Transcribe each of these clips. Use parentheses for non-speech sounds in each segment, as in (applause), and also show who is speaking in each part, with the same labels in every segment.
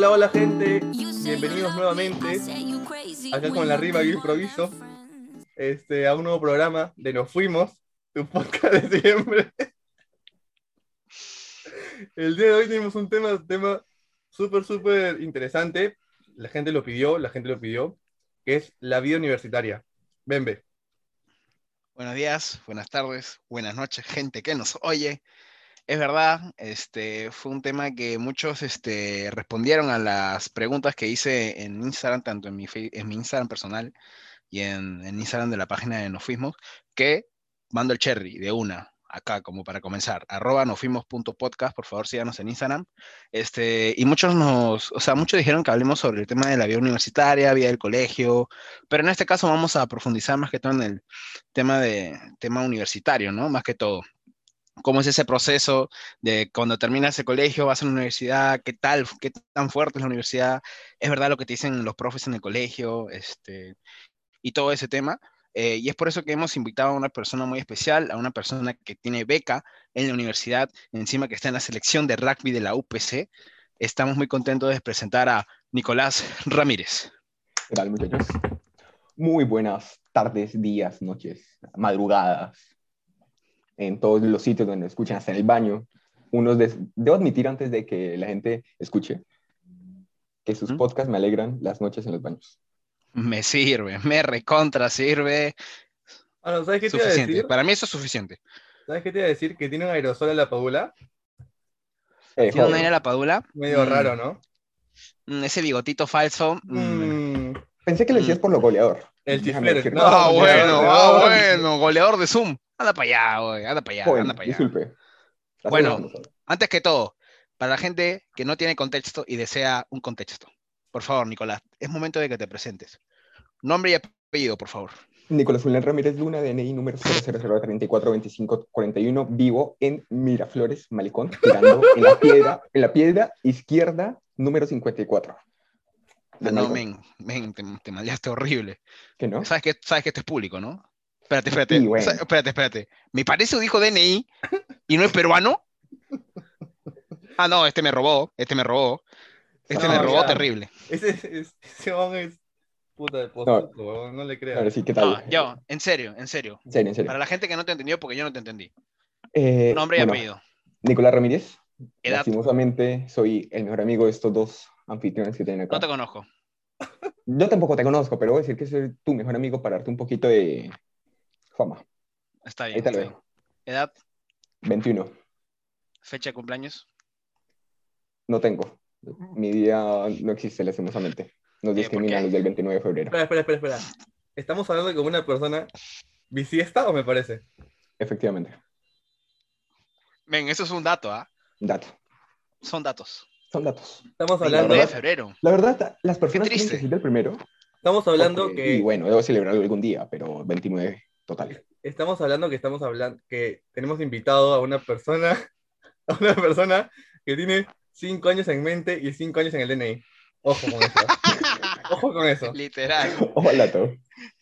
Speaker 1: Hola, hola gente, bienvenidos nuevamente acá con la rima que improviso este, a un nuevo programa de Nos Fuimos, tu podcast de siempre. El día de hoy tenemos un tema, tema súper, súper interesante. La gente lo pidió, la gente lo pidió, que es la vida universitaria. Ven,
Speaker 2: Buenos días, buenas tardes, buenas noches, gente que nos oye. Es verdad, este, fue un tema que muchos este, respondieron a las preguntas que hice en Instagram, tanto en mi, en mi Instagram personal y en, en, Instagram de la página de Nos Fuimos, que mando el cherry de una, acá como para comenzar, arroba nofuimos.podcast, por favor síganos en Instagram. Este, y muchos nos, o sea, muchos dijeron que hablemos sobre el tema de la vida universitaria, vida del colegio, pero en este caso vamos a profundizar más que todo en el tema, de, tema universitario, ¿no? Más que todo cómo es ese proceso de cuando terminas el colegio, vas a la universidad, qué tal, qué tan fuerte es la universidad, es verdad lo que te dicen los profes en el colegio, este, y todo ese tema. Eh, y es por eso que hemos invitado a una persona muy especial, a una persona que tiene beca en la universidad, encima que está en la selección de rugby de la UPC. Estamos muy contentos de presentar a Nicolás Ramírez.
Speaker 3: ¿Qué tal, muchachos? Muy buenas tardes, días, noches, madrugadas, en todos los sitios donde escuchan, hasta en el baño. Unos debo admitir antes de que la gente escuche que sus podcasts me alegran las noches en los baños.
Speaker 2: Me sirve, me recontra sirve.
Speaker 1: Bueno, ¿sabes qué te iba a decir?
Speaker 2: Para mí eso es suficiente.
Speaker 1: ¿Sabes qué te iba a decir? Que tiene un aerosol a la padula.
Speaker 2: Eh, ¿Tiene un aire a la padula?
Speaker 1: Medio raro, ¿no?
Speaker 2: Mm, ese bigotito falso.
Speaker 1: Mm.
Speaker 3: Pensé que lo decías por lo goleador.
Speaker 1: El chifler.
Speaker 2: No, ah, bueno, ah, bueno, goleador de Zoom. Anda para allá, güey, anda para allá, anda para allá.
Speaker 3: Disculpe.
Speaker 2: Bueno, antes que todo, para la gente que no tiene contexto y desea un contexto, por favor, Nicolás, es momento de que te presentes. Nombre y apellido, por favor.
Speaker 3: Nicolás Julián Ramírez Luna, DNI número 000342541, vivo en Miraflores, Malecón, tirando (laughs) en la piedra, en la piedra izquierda número 54.
Speaker 2: Ah, no, men, men, te, te maleaste horrible.
Speaker 3: ¿Qué no?
Speaker 2: ¿Sabes que, sabes que esto es público, ¿no? Espérate, espérate. Espérate, espérate. Me parece dijo DNI y no es peruano. Ah, no, este me robó. Este me robó. Este me robó terrible.
Speaker 1: Ese, ese, es puta de post no, no, le creas.
Speaker 3: Sí, ¿qué tal?
Speaker 2: No, yo, en serio, en serio.
Speaker 3: En serio, en serio.
Speaker 2: Para la gente que no te entendió, porque yo no te entendí.
Speaker 3: Eh,
Speaker 2: Nombre y
Speaker 3: bueno,
Speaker 2: apellido.
Speaker 3: Nicolás Ramírez.
Speaker 2: Edad.
Speaker 3: Lastimosamente, soy el mejor amigo de estos dos anfitriones que tienen acá.
Speaker 2: No te conozco.
Speaker 3: Yo tampoco te conozco, pero voy a decir que soy tu mejor amigo para darte un poquito de fama.
Speaker 2: Está bien.
Speaker 3: Ahí
Speaker 2: está bien. Edad,
Speaker 3: 21.
Speaker 2: fecha de cumpleaños.
Speaker 3: No tengo. Mi día no existe, lastimosamente. Nos
Speaker 2: Eh,
Speaker 3: discriminan los del 29 de febrero.
Speaker 1: Espera, espera, espera, espera. Estamos hablando como una persona bisiesta o me parece.
Speaker 3: Efectivamente.
Speaker 2: Ven, eso es un dato, ¿ah?
Speaker 3: Dato.
Speaker 2: Son datos.
Speaker 3: Son datos.
Speaker 1: Estamos
Speaker 2: 29
Speaker 1: hablando,
Speaker 2: de febrero.
Speaker 3: La verdad, las personas que el primero.
Speaker 1: estamos hablando
Speaker 3: porque-
Speaker 1: que
Speaker 3: Y bueno, debo celebrarlo algún día, pero 29 total.
Speaker 1: estamos hablando que estamos hablando que tenemos invitado a una persona, (laughs) a una persona que tiene cinco años en mente y cinco años en el DNI. Ojo con eso. (laughs) Ojo con eso.
Speaker 2: Literal.
Speaker 3: Ojo al dato.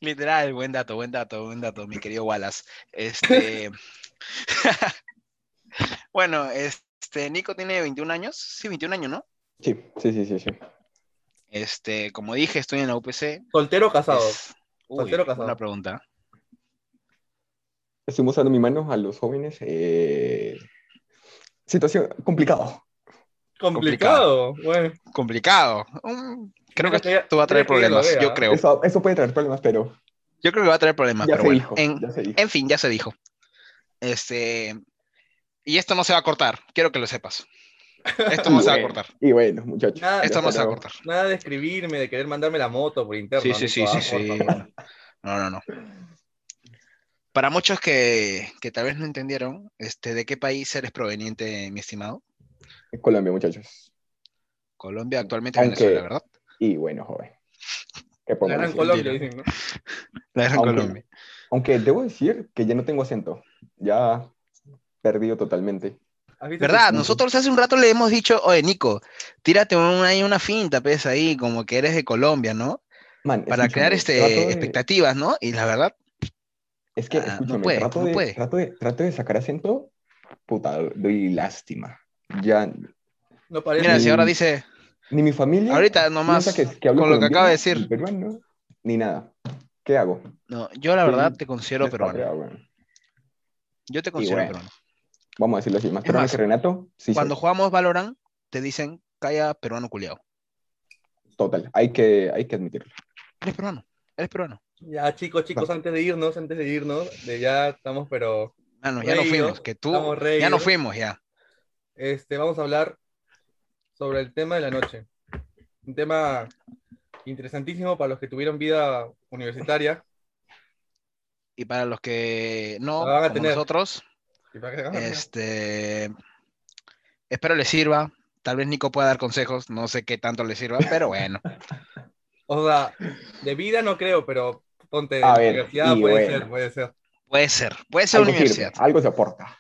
Speaker 2: Literal, buen dato, buen dato, buen dato, mi querido Wallace. Este. (laughs) bueno, este, Nico tiene 21 años. Sí, 21 años, ¿no?
Speaker 3: Sí, sí, sí, sí. sí.
Speaker 2: Este, como dije, estoy en la UPC.
Speaker 1: Soltero o casado.
Speaker 2: Es- Uy,
Speaker 1: Soltero o casado.
Speaker 2: Una pregunta.
Speaker 3: Estoy mostrando mi mano a los jóvenes. eh, Situación complicado.
Speaker 1: Complicado. Bueno.
Speaker 2: Complicado. Mm, creo que
Speaker 1: Creo que ya-
Speaker 2: esto va a traer problemas. Yo creo.
Speaker 3: Eso, eso puede traer problemas, pero
Speaker 2: Yo creo que va a traer problemas,
Speaker 3: ya
Speaker 2: pero
Speaker 3: se
Speaker 2: bueno.
Speaker 3: dijo.
Speaker 2: En,
Speaker 3: ya se dijo.
Speaker 2: en fin, ya se dijo. Este. Y esto no se va a cortar. Quiero que lo sepas. Esto (laughs) no se va a cortar.
Speaker 3: Y bueno, muchachos.
Speaker 1: Nada,
Speaker 2: Esto no se va a cortar.
Speaker 1: Nada de escribirme, de querer mandarme la moto por interno.
Speaker 2: Sí, sí, sí, sí,
Speaker 1: ah,
Speaker 2: sí.
Speaker 1: por favor.
Speaker 2: No, no, no. Para muchos que, que tal vez no entendieron, este, ¿de qué país eres proveniente, mi estimado?
Speaker 3: Colombia, muchachos.
Speaker 2: Colombia, actualmente
Speaker 3: Aunque-
Speaker 2: Venezuela, ¿verdad?
Speaker 3: Y bueno, joven. ¿Qué
Speaker 1: La gran? Colombia, dicen, ¿no?
Speaker 2: La gran
Speaker 3: Aunque-
Speaker 2: Colombia.
Speaker 3: Aunque debo decir que ya no tengo acento. Ya perdido totalmente.
Speaker 1: ¿Has visto
Speaker 2: ¿Verdad? Nosotros hace un rato le hemos dicho, oye, Nico, tírate un- ahí una finta, pues, ahí, como que eres de Colombia, ¿no?
Speaker 3: Man,
Speaker 2: Para crear este,
Speaker 3: de-
Speaker 2: expectativas, ¿no? Y la verdad,
Speaker 3: Es que,
Speaker 2: Ah, no puede,
Speaker 3: trato,
Speaker 2: no
Speaker 3: de,
Speaker 2: puede.
Speaker 3: Trato, de, trato de sacar acento, puta, doy lástima. Ya,
Speaker 1: No parece.
Speaker 2: mira, si ahora dice,
Speaker 3: Ni mi familia.
Speaker 2: Ahorita nomás,
Speaker 3: piensa que, que hablo
Speaker 2: con lo que acaba de decir.
Speaker 3: ni peruano, ni nada. ¿Qué hago?
Speaker 2: No, yo la verdad te considero peruano.
Speaker 3: Bueno.
Speaker 2: Yo te considero
Speaker 3: bueno,
Speaker 2: peruano.
Speaker 3: Vamos a decirlo así. Más
Speaker 2: Es
Speaker 3: peruano
Speaker 2: más,
Speaker 3: que Renato. Sí,
Speaker 2: Cuando
Speaker 3: soy.
Speaker 2: jugamos Valorant, te dicen, calla peruano culiao.
Speaker 3: Total. Hay que, hay que admitirlo.
Speaker 2: Eres peruano, eres peruano.
Speaker 1: Ya, chicos, chicos, antes de irnos, antes de irnos, de ya estamos, pero
Speaker 2: Mano, ya no fuimos, que tú, ya no fuimos, ya.
Speaker 1: este, vamos a hablar sobre el tema de la noche. Un tema interesantísimo para los que tuvieron vida universitaria.
Speaker 2: Y para los que no,
Speaker 1: van a
Speaker 2: como
Speaker 1: tener.
Speaker 2: nosotros,
Speaker 1: Y para que
Speaker 2: este, espero les sirva. Tal vez Nico pueda dar consejos, no sé qué tanto le sirva, pero bueno. (laughs)
Speaker 1: O sea, de vida no creo, pero ponte
Speaker 3: A ver,
Speaker 1: universidad
Speaker 3: y
Speaker 1: puede
Speaker 3: bueno.
Speaker 1: ser, puede ser.
Speaker 2: Puede ser, puede ser
Speaker 3: Algo sirve,
Speaker 2: universidad.
Speaker 3: algo se aporta.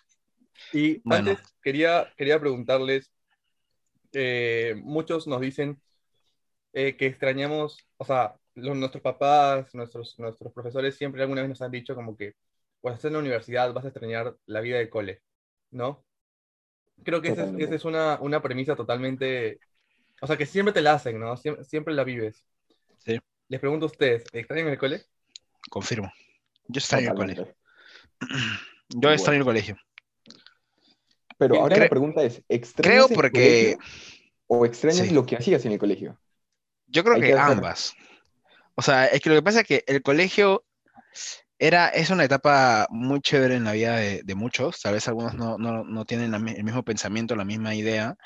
Speaker 1: Y
Speaker 2: Bueno.
Speaker 1: antes quería, quería preguntarles, eh, muchos nos dicen eh, que extrañamos, o sea, los- nuestros papás, nuestros, nuestros profesores siempre alguna vez nos han dicho como que cuando estés en la universidad vas a extrañar la vida de cole, ¿no? Creo que esa es, esa es una, una premisa totalmente, o sea, que siempre te la hacen, ¿no? Siempre, siempre la vives.
Speaker 2: Sí.
Speaker 1: Les pregunto a ustedes, ¿extrañan el cole?
Speaker 2: Confirmo. Yo estoy en el colegio. (clears throat) Yo estoy en el colegio.
Speaker 3: Pero
Speaker 2: Yo
Speaker 3: ahora
Speaker 2: cre-
Speaker 3: la pregunta es, ¿extrañas
Speaker 2: Creo porque-
Speaker 3: o extrañas
Speaker 2: Sí.
Speaker 3: lo que hacías en el colegio?
Speaker 2: Yo creo que ambas. O sea, es que lo que pasa es que el colegio era, es una etapa muy chévere en la vida de, de muchos. Tal vez algunos no, no- no tienen la el mismo pensamiento, la misma idea.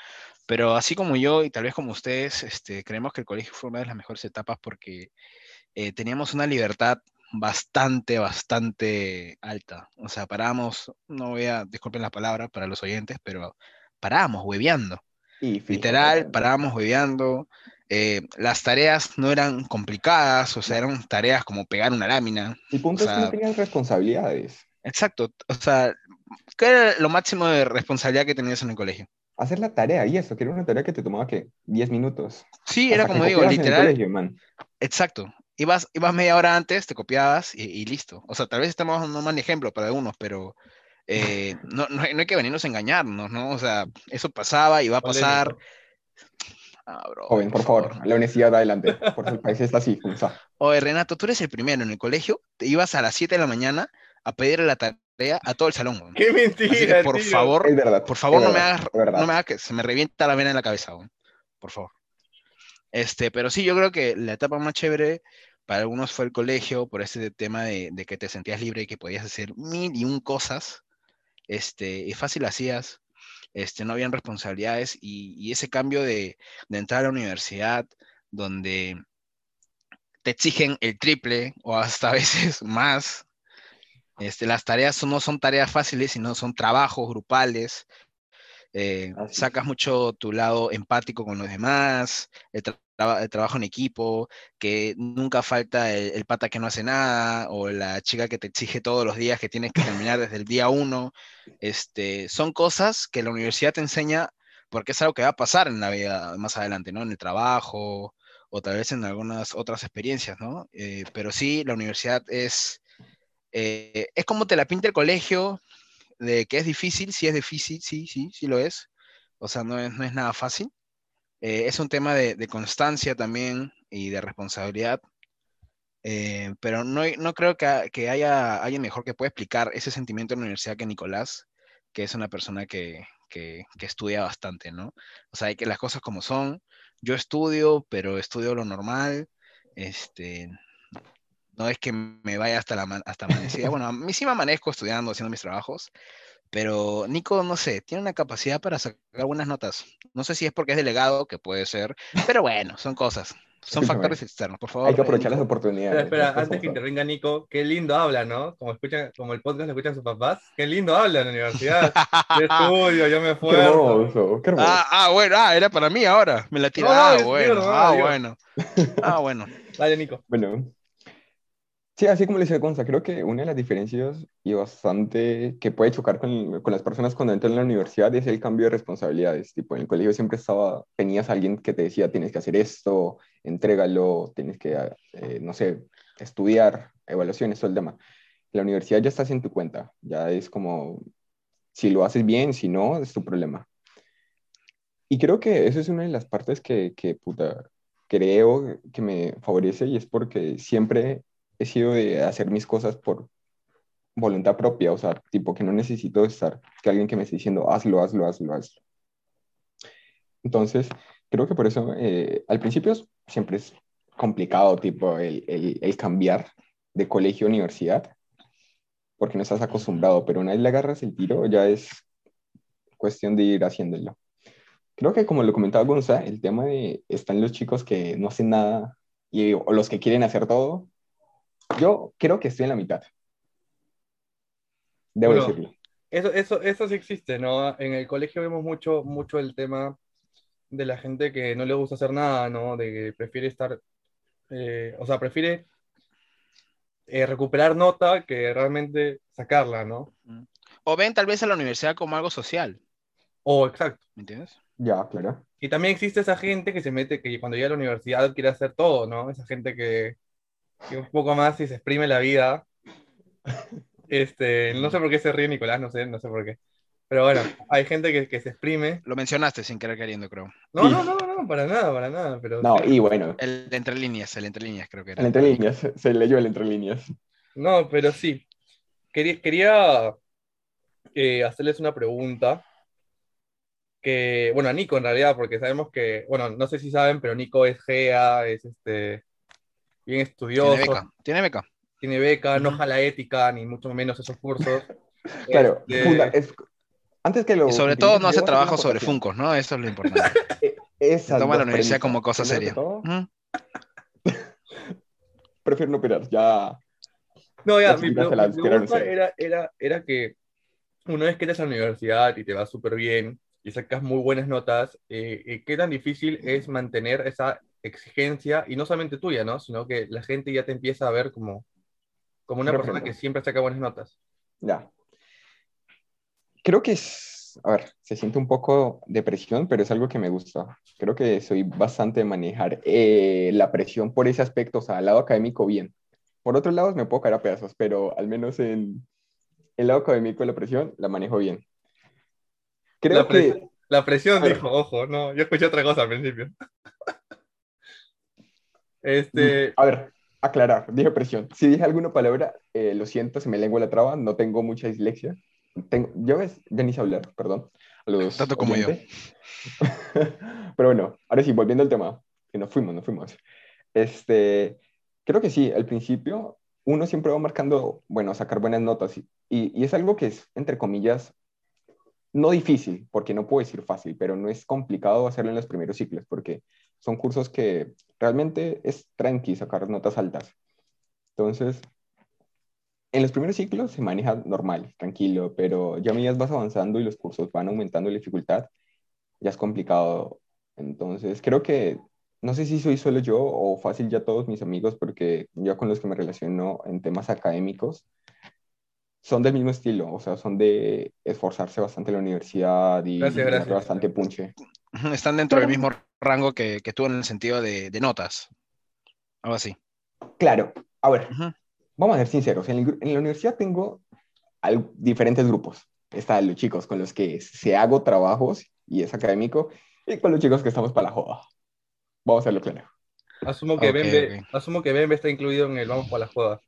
Speaker 2: Pero así como yo y tal vez como ustedes, este, creemos que el colegio fue una de las mejores etapas porque eh, teníamos una libertad bastante, bastante alta. O sea, parábamos, no voy a, disculpen la palabra para los oyentes, pero parábamos hueveando.
Speaker 3: Y
Speaker 2: Literal, parábamos hueveando. eh, las tareas no eran complicadas, o sea, eran tareas como pegar una lámina.
Speaker 3: El punto
Speaker 2: o
Speaker 3: es que
Speaker 2: sea-
Speaker 3: no tenías responsabilidades.
Speaker 2: Exacto. O sea, ¿qué era lo máximo de responsabilidad que tenías en el colegio?
Speaker 3: Hacer la tarea y eso, que era una tarea que te tomaba, ¿qué? 10 minutos.
Speaker 2: Sí, era
Speaker 3: Hasta que
Speaker 2: como digo, literal.
Speaker 3: colegio, man.
Speaker 2: Exacto. Ibas, ibas media hora antes, te copiabas y, y listo. O sea, tal vez estamos dando un mal ejemplo para algunos, pero eh, (laughs) no, no, hay, no hay que venirnos a engañarnos, ¿no? O sea, eso pasaba y va a pasar. Ah, bro,
Speaker 3: Joven, por favor, la honestidad adelante. Por el país está así, como está.
Speaker 2: Oye, Renato, tú eres el primero en el colegio, te ibas a las 7 de la mañana a pedirle la tarea a todo el salón. weón.
Speaker 1: ¡Qué mentira!
Speaker 2: Que, por
Speaker 1: tío!
Speaker 2: favor,
Speaker 3: Es verdad.
Speaker 2: por favor, no me, hagas, no me hagas que se me revienta la vena en la cabeza, weón. por favor. Este, pero sí, yo creo que la etapa más chévere para algunos fue el colegio, por ese tema de, de que te sentías libre y que podías hacer mil y un cosas, este, y fácil hacías, este, no habían responsabilidades, y, y ese cambio de, de entrar a la universidad, donde te exigen el triple o hasta a (laughs) veces más. Este, las tareas no son tareas fáciles, sino son trabajos grupales. eh, sacas mucho tu lado empático con los demás, el, tra- el trabajo en equipo, que nunca falta el, el pata que no hace nada, o la chica que te exige todos los días que tienes que terminar desde el día uno. Este, son cosas que la universidad te enseña porque es algo que va a pasar en la vida más adelante, ¿no? En el trabajo, o tal vez en algunas otras experiencias, ¿no? Eh, pero sí, la universidad es, eh, es como te la pinta el colegio, de que es difícil, sí es difícil, sí, sí, sí lo es. O sea, no es, no es nada fácil. Eh, es un tema de, de constancia también y de responsabilidad. Eh, pero no, no creo que, que haya alguien mejor que pueda explicar ese sentimiento en la universidad que Nicolás, que es una persona que, que, que estudia bastante, ¿no? O sea, hay que las cosas como son. Yo estudio, pero estudio lo normal. Este, no es que me vaya hasta la hasta amanecida. Bueno, a mí sí me amanezco estudiando, haciendo mis trabajos, pero Nico, no sé, tiene una capacidad para sacar buenas notas. No sé si es porque es delegado, que puede ser, pero bueno, son cosas. Son (laughs) factores externos, por favor.
Speaker 3: Hay que aprovechar las
Speaker 2: Nico.
Speaker 3: oportunidades.
Speaker 1: Espera, espera,
Speaker 3: las
Speaker 1: antes que intervenga Nico, qué lindo habla, ¿no? Como escuchan, como el podcast lo escuchan sus papás, qué lindo habla en la universidad. (laughs) Yo estudio, yo me
Speaker 3: Qué
Speaker 1: esfuerzo.
Speaker 3: hermoso, qué hermoso.
Speaker 2: Ah, ah, bueno, ah, era para mí ahora. Me la tira.
Speaker 1: No,
Speaker 2: ah, bueno, ah, bueno. Ah, bueno.
Speaker 1: Dale, Nico.
Speaker 3: Bueno, sí, así como le decía Consta, creo que una de las diferencias y bastante que puede chocar con, las personas cuando entran en la universidad es el cambio de responsabilidades. Tipo, en el colegio siempre estaba, tenías a alguien que te decía, tienes que hacer esto, entrégalo, tienes que, eh, no sé, estudiar, evaluaciones, todo el tema. La universidad ya estás en tu cuenta, ya es como, si lo haces bien, si no, es tu problema. Y creo que eso es una de las partes que, creo que me favorece y es porque siempre he sido de hacer mis cosas por voluntad propia, o sea, tipo que no necesito estar, que alguien que me esté diciendo, hazlo, hazlo, hazlo, hazlo. Entonces, creo que por eso eh, al principio siempre es complicado, tipo, el, el, el, cambiar de colegio a universidad, porque no estás acostumbrado, pero una vez le agarras el tiro, ya es cuestión de ir haciéndolo. Creo que como lo comentaba Gonza, el tema de están los chicos que no hacen nada y, o los que quieren hacer todo. Yo creo que estoy en la mitad. Debo
Speaker 1: Bueno,
Speaker 3: decirlo.
Speaker 1: Eso, eso, eso sí existe, ¿no? En el colegio vemos mucho, mucho el tema de la gente que no le gusta hacer nada, ¿no? De que prefiere estar, eh, o sea, prefiere eh, recuperar nota que realmente sacarla, ¿no?
Speaker 2: O ven tal vez a la universidad como algo social,
Speaker 1: O exacto.
Speaker 2: ¿me entiendes?
Speaker 3: Ya, claro.
Speaker 1: Y también existe esa gente que se mete, que cuando llega a la universidad quiere hacer todo, ¿no? Esa gente que, un poco más y se exprime la vida. Este, no sé por qué se ríe Nicolás, no sé, no sé por qué. Pero bueno, hay gente que, que se exprime.
Speaker 2: Lo mencionaste sin querer queriendo, creo.
Speaker 1: No, no, no, no, para nada, para nada. Pero
Speaker 3: No,
Speaker 1: sí.
Speaker 3: y bueno,
Speaker 2: El de entre líneas, el entre líneas creo que era.
Speaker 3: el entre líneas, se leyó el entre líneas.
Speaker 1: No, pero sí. Quería, quería eh, hacerles una pregunta. Que, bueno, a Nico en realidad, porque sabemos que, bueno, no sé si saben, pero Nico es GEA, es este, bien estudioso,
Speaker 2: Tiene beca, tiene beca.
Speaker 1: tiene beca, no jala ética, ni mucho menos esos cursos. (laughs)
Speaker 3: Claro,
Speaker 1: Este,
Speaker 3: funda- es- antes que lo...
Speaker 2: Y sobre todo no hace trabajo sobre. Funcos, ¿no? Eso es lo importante. (laughs)
Speaker 3: Esas
Speaker 2: Toma la universidad como cosa seria. (laughs)
Speaker 3: prefiero no opinar, ya...
Speaker 1: No, ya, mi,
Speaker 3: las
Speaker 1: mi pregunta era, era, era que una vez que eres a la universidad y te va súper bien y sacas muy buenas notas, eh, eh, ¿qué tan difícil es mantener esa exigencia, y no solamente tuya, ¿no? Sino que la gente ya te empieza a ver como, como una persona que siempre saca buenas notas.
Speaker 3: Ya. Creo que es, a ver, se siente un poco de presión, pero es algo que me gusta. Creo que soy bastante de manejar eh, la presión por ese aspecto, o sea, al lado académico bien. Por otros lados me puedo caer a pedazos, pero al menos en el lado académico la presión la manejo bien. Creo
Speaker 1: La,
Speaker 3: que,
Speaker 1: la presión, dijo, ojo, no, yo escuché otra cosa al principio. Este,
Speaker 3: a ver, aclarar, dije presión. Si dije alguna palabra, eh, lo siento, se me lengua la traba, no tengo mucha dislexia. Tengo, yo ves, ya ni sé hablar, perdón. A los
Speaker 2: Tanto como yo. (laughs)
Speaker 3: Pero bueno, ahora sí, volviendo al tema, que nos fuimos, nos fuimos. Este, creo que sí, al principio uno siempre va marcando, bueno, sacar buenas notas y, y, y es algo que es, entre comillas, no difícil, porque no puedo decir fácil, pero no es complicado hacerlo en los primeros ciclos, porque son cursos que realmente es tranqui sacar notas altas. Entonces, en los primeros ciclos se maneja normal, tranquilo, pero ya a medida vas avanzando y los cursos van aumentando la dificultad, ya es complicado. Entonces, creo que, no sé si soy solo yo o fácil ya todos mis amigos, porque yo con los que me relaciono en temas académicos, son del mismo estilo, o sea, son de esforzarse bastante en la universidad y
Speaker 1: Gracias,
Speaker 3: bastante punche.
Speaker 2: Están dentro del mismo rango que, que tú en el sentido de, de notas. Algo así.
Speaker 3: Claro, a ver,
Speaker 2: Ujú.
Speaker 3: vamos a ser sinceros, en, el en la universidad tengo al- diferentes grupos. Están los chicos con los que se hago trabajos y es académico, y con los chicos que estamos para la joda. Vamos a hacerlo claro.
Speaker 1: asumo que,
Speaker 2: Ok,
Speaker 1: Bembe,
Speaker 2: ok.
Speaker 1: asumo que Bembe está incluido en el Vamos por la Joda.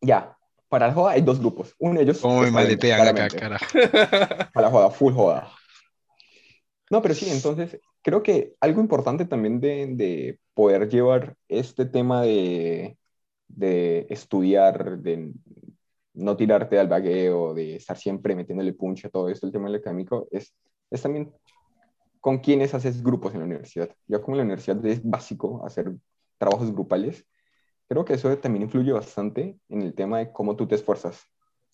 Speaker 3: Ya, para la joda hay dos grupos. Uno de ellos es Valencia,
Speaker 2: maldetean acá, carajo.
Speaker 3: Para la joda, full joda. No, pero sí, entonces creo que algo importante también de, de poder llevar este tema de, de estudiar, de no tirarte al vagueo, de estar siempre metiéndole punch a todo esto, el tema del académico, es, es también con quienes haces grupos en la universidad. Ya como en la universidad es básico hacer trabajos grupales, creo que eso también influye bastante en el tema de cómo tú te esfuerzas.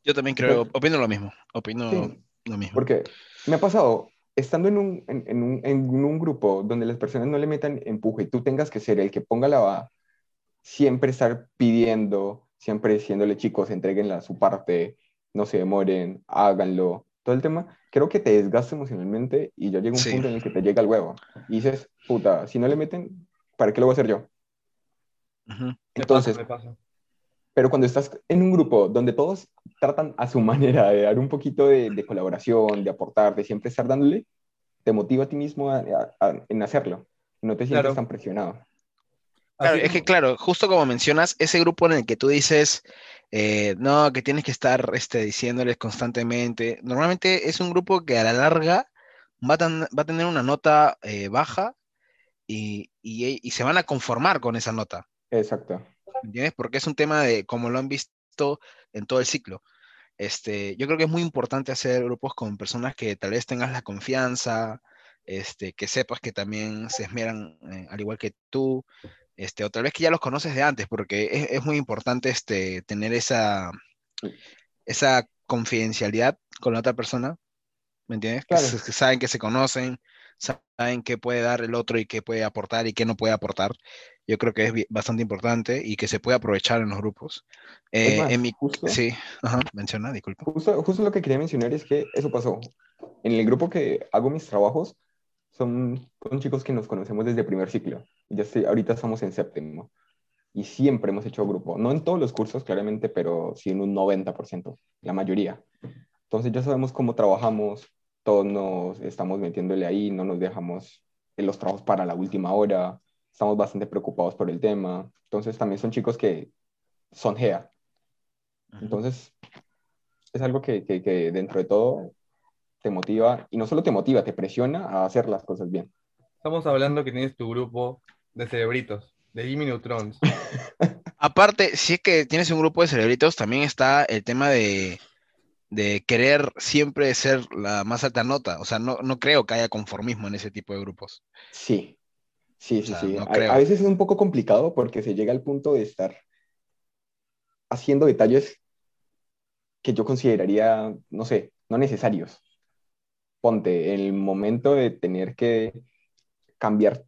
Speaker 2: Yo también creo, opino lo mismo. Opino
Speaker 3: Sí.
Speaker 2: lo mismo.
Speaker 3: Porque me ha pasado, estando en un, en, en un, en un grupo donde las personas no le metan empuje y tú tengas que ser el que ponga la va, siempre estar pidiendo, siempre diciéndole chicos, entreguenla su parte, no se demoren, háganlo, todo el tema, creo que te desgasta emocionalmente y ya llega un
Speaker 2: Sí.
Speaker 3: punto en el que te llega el huevo y dices, puta, si no le meten, ¿para qué lo voy a hacer yo? Entonces,
Speaker 1: pasa, me pasa.
Speaker 3: Pero cuando estás en un grupo donde todos tratan a su (laughs) manera de dar un poquito de, de colaboración, de aportar, de siempre estar dándole, te motiva a ti mismo a- a- a- en hacerlo. No te sientes
Speaker 1: Claro.
Speaker 3: tan presionado.
Speaker 2: Claro, es que claro, justo como mencionas, ese grupo en el que tú dices, eh, no, que tienes que estar este, diciéndoles constantemente, normalmente es un grupo que a la larga va a, ten- va a tener una nota eh, baja y, y- y se van a conformar con esa nota,
Speaker 3: Exacto.
Speaker 2: ¿Entiendes? Porque es un tema de, como lo han visto en todo el ciclo. Este, yo creo que es muy importante hacer grupos con personas que tal vez tengas la confianza, este, que sepas que también se esmeran eh, al igual que tú, este, o tal vez que ya los conoces de antes, porque es, es muy importante este, tener esa, esa confidencialidad con la otra persona, ¿me entiendes? Que
Speaker 3: Claro.
Speaker 2: se- que saben que se conocen, saben qué puede dar el otro y qué puede aportar y qué no puede aportar. Yo creo que es bastante importante y que se puede aprovechar en los grupos. Eh,
Speaker 3: más,
Speaker 2: en mi,
Speaker 3: justo-
Speaker 2: sí, ajá, menciona, disculpa.
Speaker 3: Justo, justo lo que quería mencionar es que eso pasó. En el grupo que hago mis trabajos, son, son chicos que nos conocemos desde primer ciclo. Ya estoy, ahorita estamos en séptimo. Y siempre hemos hecho grupo. No en todos los cursos, claramente, pero sí en un 90%, la mayoría. Entonces ya sabemos cómo trabajamos, todos nos estamos metiéndole ahí, no nos dejamos en los trabajos para la última hora, estamos bastante preocupados por el tema. Entonces también son chicos que son GEA, entonces, es algo que, que- que dentro de todo te motiva, y no solo te motiva, te presiona a hacer las cosas bien.
Speaker 1: Estamos hablando que tienes tu grupo de cerebritos, de Jimmy Neutrons. (laughs)
Speaker 2: Aparte, si es que tienes un grupo de cerebritos, también está el tema de, de querer siempre ser la más alta nota. O sea, no, no creo que haya conformismo en ese tipo de grupos.
Speaker 3: Sí, sí, sí,
Speaker 2: sea,
Speaker 3: sí.
Speaker 2: no
Speaker 3: A-
Speaker 2: creo.
Speaker 3: a, veces es un poco complicado porque se llega al punto de estar haciendo detalles que yo consideraría, no sé, no necesarios. Ponte, el momento de tener que cambiar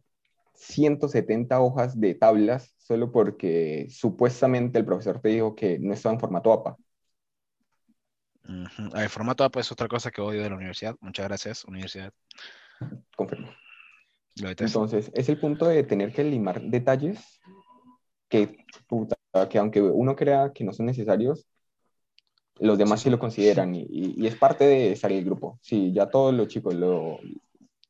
Speaker 3: 170 hojas de tablas solo porque supuestamente el profesor te dijo que no estaba en formato APA.
Speaker 2: Ujú. El formato APA es otra cosa que odio de la universidad. Muchas gracias, universidad.
Speaker 3: Confirmo. Entonces, es el punto de tener que limar detalles que, puta, que aunque uno crea que no son necesarios, los demás
Speaker 2: Sí,
Speaker 3: lo consideran y, es parte de estar en el grupo. Si ya todos los chicos lo,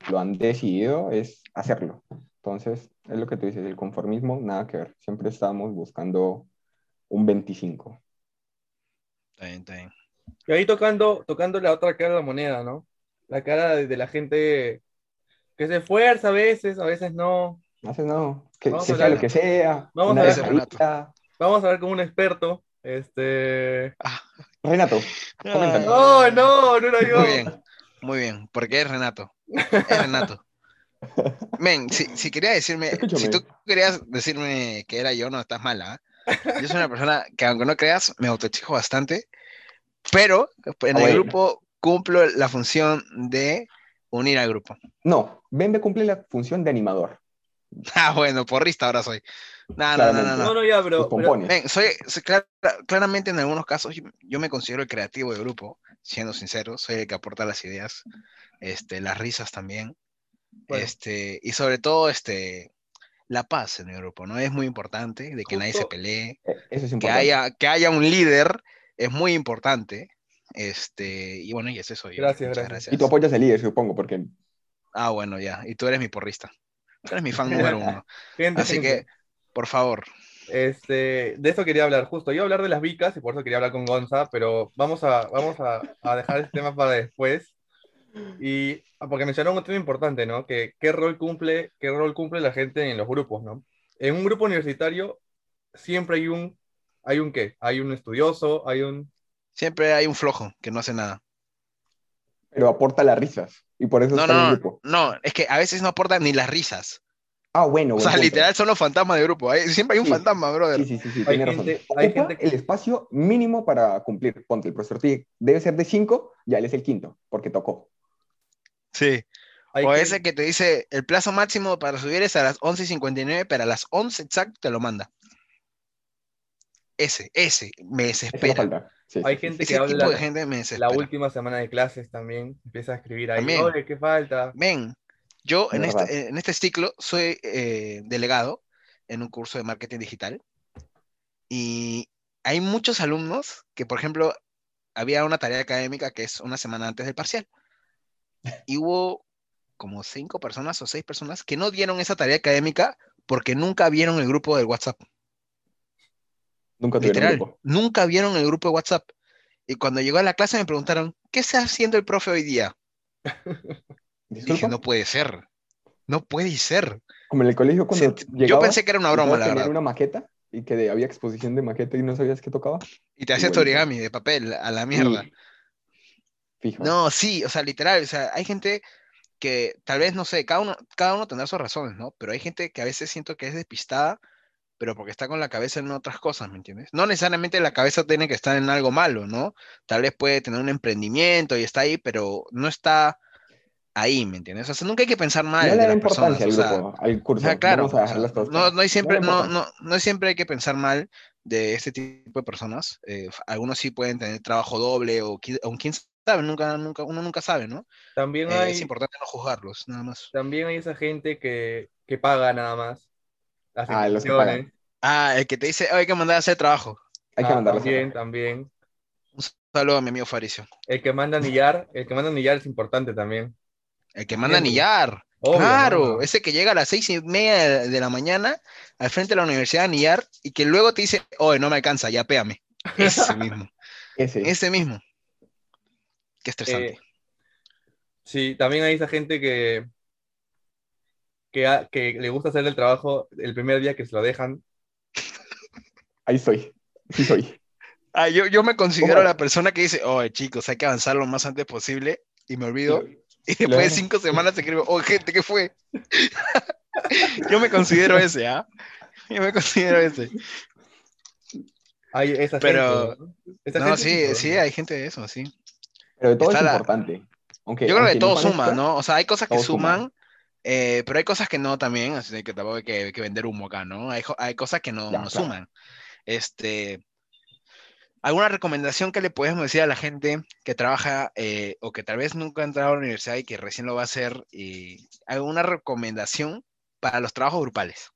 Speaker 3: lo han decidido, es hacerlo. Entonces, es lo que tú dices, el conformismo, nada que ver. Siempre estamos buscando un 25.
Speaker 2: Está bien, está bien.
Speaker 1: Y ahí tocando, tocando la otra cara de la moneda, ¿no? La cara de, de la gente que se esfuerza a veces, a veces no.
Speaker 3: Haces no, que,
Speaker 1: Vamos
Speaker 3: que
Speaker 1: a
Speaker 3: sea lo que sea.
Speaker 1: Vamos a ver-. Vamos a ver con un experto. Este.
Speaker 3: Renato, Coméntame.
Speaker 1: No, no, no era yo.
Speaker 2: Muy bien, muy bien. Porque es Renato. Es Renato. Men, si, si querías decirme,
Speaker 3: Escúchame.
Speaker 2: si tú querías decirme que era yo, no estás mala. ¿ah? Yo soy una persona que, aunque no creas, me autoexijo bastante, pero en el
Speaker 3: bueno.
Speaker 2: grupo cumplo la función de unir al grupo.
Speaker 3: no, Bembe cumple la función de animador.
Speaker 2: Ah, bueno, porrista ahora soy. No, no, no, no, no.
Speaker 1: No, no, ya, pero.
Speaker 2: Ven, soy, soy clara- claramente en algunos casos yo, yo me considero el creativo del grupo, siendo sincero, soy el que aporta las ideas, este, las risas también,
Speaker 1: Bueno.
Speaker 2: este, y sobre todo este, la paz en el grupo, ¿no? Es muy importante de que nadie se
Speaker 1: Justo-
Speaker 2: pelee,
Speaker 3: Eh, Eso es
Speaker 2: que
Speaker 3: importante.
Speaker 2: haya, que haya un líder, es muy importante, este, y bueno, y es eso. yo.
Speaker 1: Gracias,
Speaker 2: Muchas
Speaker 1: gracias.
Speaker 3: Y tú apoyas al líder, supongo, porque
Speaker 2: Ah, bueno, ya, y tú eres mi porrista, tú eres mi fan número uno, (laughs)
Speaker 1: gente,
Speaker 2: así
Speaker 1: gente.
Speaker 2: que, por favor,
Speaker 1: Este, de eso quería hablar, justo. Iba a hablar de las vicas y por eso quería hablar con Gonza, pero vamos a, vamos a, a dejar este tema para después. Y ah, porque mencionó un tema importante, ¿no? Que qué rol cumple, qué rol cumple la gente en los grupos, ¿no? En un grupo universitario siempre hay un, hay un qué, hay un estudioso, hay un,
Speaker 2: siempre hay un flojo que no hace nada.
Speaker 3: pero aporta las risas. Y por eso
Speaker 2: No,
Speaker 3: está en el
Speaker 2: no,
Speaker 3: grupo.
Speaker 2: no, es que a veces no aportan ni las risas.
Speaker 3: Ah, bueno,
Speaker 2: O sea,
Speaker 3: punto.
Speaker 2: literal son los fantasmas del grupo. Hay- siempre hay un
Speaker 3: Sí.
Speaker 2: fantasma, brother.
Speaker 3: Sí, sí, sí, sí,
Speaker 1: Hay
Speaker 3: tiene razón.
Speaker 1: gente- hay
Speaker 3: Ocupa
Speaker 1: gente que-
Speaker 3: el espacio mínimo para cumplir. Ponte, el profesor te- debe ser de 5, ya él es el quinto, porque tocó.
Speaker 2: Sí.
Speaker 1: hay
Speaker 2: O
Speaker 1: que-
Speaker 2: ese que te dice, el plazo máximo para subir es a las 11.59, pero a las 11 exacto te lo manda. Ese, ese, me desespera.
Speaker 3: falta. Sí,
Speaker 1: Hay gente.
Speaker 2: Ese
Speaker 1: que
Speaker 2: tipo
Speaker 1: habla
Speaker 2: de gente me
Speaker 1: la última semana de clases también, empieza a escribir ahí,
Speaker 2: También.
Speaker 1: oye, ¿qué falta?
Speaker 2: Ven, yo en este, en este ciclo soy eh, delegado en un curso de marketing digital y hay muchos alumnos que, por ejemplo, había una tarea académica que es una semana antes del parcial y hubo como cinco personas o seis personas que no dieron esa tarea académica porque nunca vieron el grupo del WhatsApp.
Speaker 3: Nunca tuvieron
Speaker 2: Literal,
Speaker 3: grupo.
Speaker 2: nunca vieron el grupo de WhatsApp. Y cuando llegó a la clase me preguntaron, ¿qué está haciendo el profe hoy día? (laughs) Dije, no puede ser. No puede ser.
Speaker 3: como en el colegio cuando
Speaker 2: Sent- Yo pensé que era una broma, la verdad.
Speaker 3: una maqueta y que había exposición de maqueta y no sabías qué tocaba.
Speaker 2: Y te hacías tu origami de papel, a la mierda.
Speaker 3: Sí. Fijo.
Speaker 2: No, sí, o sea, literal, o sea, hay gente que tal vez, no sé, cada uno, cada uno tendrá sus razones, ¿no? Pero hay gente que a veces siento que es despistada, pero porque está con la cabeza en otras cosas, ¿me entiendes? No necesariamente la cabeza tiene que estar en algo malo, ¿no? Tal vez puede tener un emprendimiento y está ahí, pero no está ahí, ¿me entiendes? O sea, nunca hay que pensar mal
Speaker 3: no
Speaker 2: de
Speaker 3: le da
Speaker 2: las
Speaker 3: importancia
Speaker 2: personas,
Speaker 3: al
Speaker 2: o sea,
Speaker 3: grupo, al curso.
Speaker 2: Ajá, claro,
Speaker 3: Vamos a
Speaker 2: o
Speaker 3: dejar
Speaker 2: sea,
Speaker 3: las cosas
Speaker 2: no, no hay siempre, no, no, no siempre hay que pensar mal de este tipo de personas. eh, algunos sí pueden tener trabajo doble o, o quién sabe, nunca, nunca, uno nunca sabe, ¿no?
Speaker 1: También
Speaker 2: Eh,
Speaker 1: hay,
Speaker 2: es importante no juzgarlos, nada más.
Speaker 1: también hay esa gente que, que paga nada más. Las
Speaker 3: Ah, los que
Speaker 1: instituciones.
Speaker 2: Ah, el que te dice, "Oh, hay que mandar a hacer trabajo.
Speaker 3: Hay que
Speaker 1: Ah,
Speaker 3: mandarlas a
Speaker 1: también, también.
Speaker 2: Un saludo a mi amigo Faricio.
Speaker 1: El que manda a anillar, el que manda anillar es importante también.
Speaker 2: El que manda a
Speaker 1: Entiendo.
Speaker 2: anillar.
Speaker 1: Obvio,
Speaker 2: claro, ese que llega a las seis y media de, de la mañana al frente de la universidad a anillar y que luego te dice, oye, no me alcanza, ya péame. Ese (laughs) mismo,
Speaker 3: Ese.
Speaker 2: ese mismo. Qué estresante.
Speaker 1: Eh, sí, también hay esa gente que, que, ha- que le gusta hacer el trabajo el primer día que se lo dejan.
Speaker 3: Ahí estoy. Sí soy.
Speaker 2: Ah, yo, yo me considero
Speaker 3: ¿Cómo?
Speaker 2: la persona que dice, oye, chicos, hay que avanzar lo más antes posible y me olvido. Y después de
Speaker 3: Claro.
Speaker 2: cinco semanas se escribe, oye, gente, ¿qué fue? (laughs) yo me considero ese, ¿ah? Yo me considero ese.
Speaker 1: Hay esa
Speaker 2: Pero-
Speaker 1: gente. ¿no? Esa
Speaker 2: No,
Speaker 1: gente
Speaker 2: sí, sí, hay gente de eso, sí.
Speaker 3: Pero de todo
Speaker 2: Está
Speaker 3: es
Speaker 2: la-
Speaker 3: importante. Aunque,
Speaker 2: Yo creo que todo
Speaker 3: no
Speaker 2: suma,
Speaker 3: parezca,
Speaker 2: ¿no? O sea, hay cosas que suman, eh, pero hay cosas que no también, así que tampoco hay que, hay que vender humo acá, ¿no? Hay, hay cosas que no,
Speaker 3: Ya,
Speaker 2: no
Speaker 3: claro.
Speaker 2: suman. Este, ¿alguna recomendación que le podemos decir a la gente que trabaja eh, o que tal vez nunca ha entrado a la universidad y que recién lo va a hacer? Y ¿Alguna recomendación para los trabajos grupales?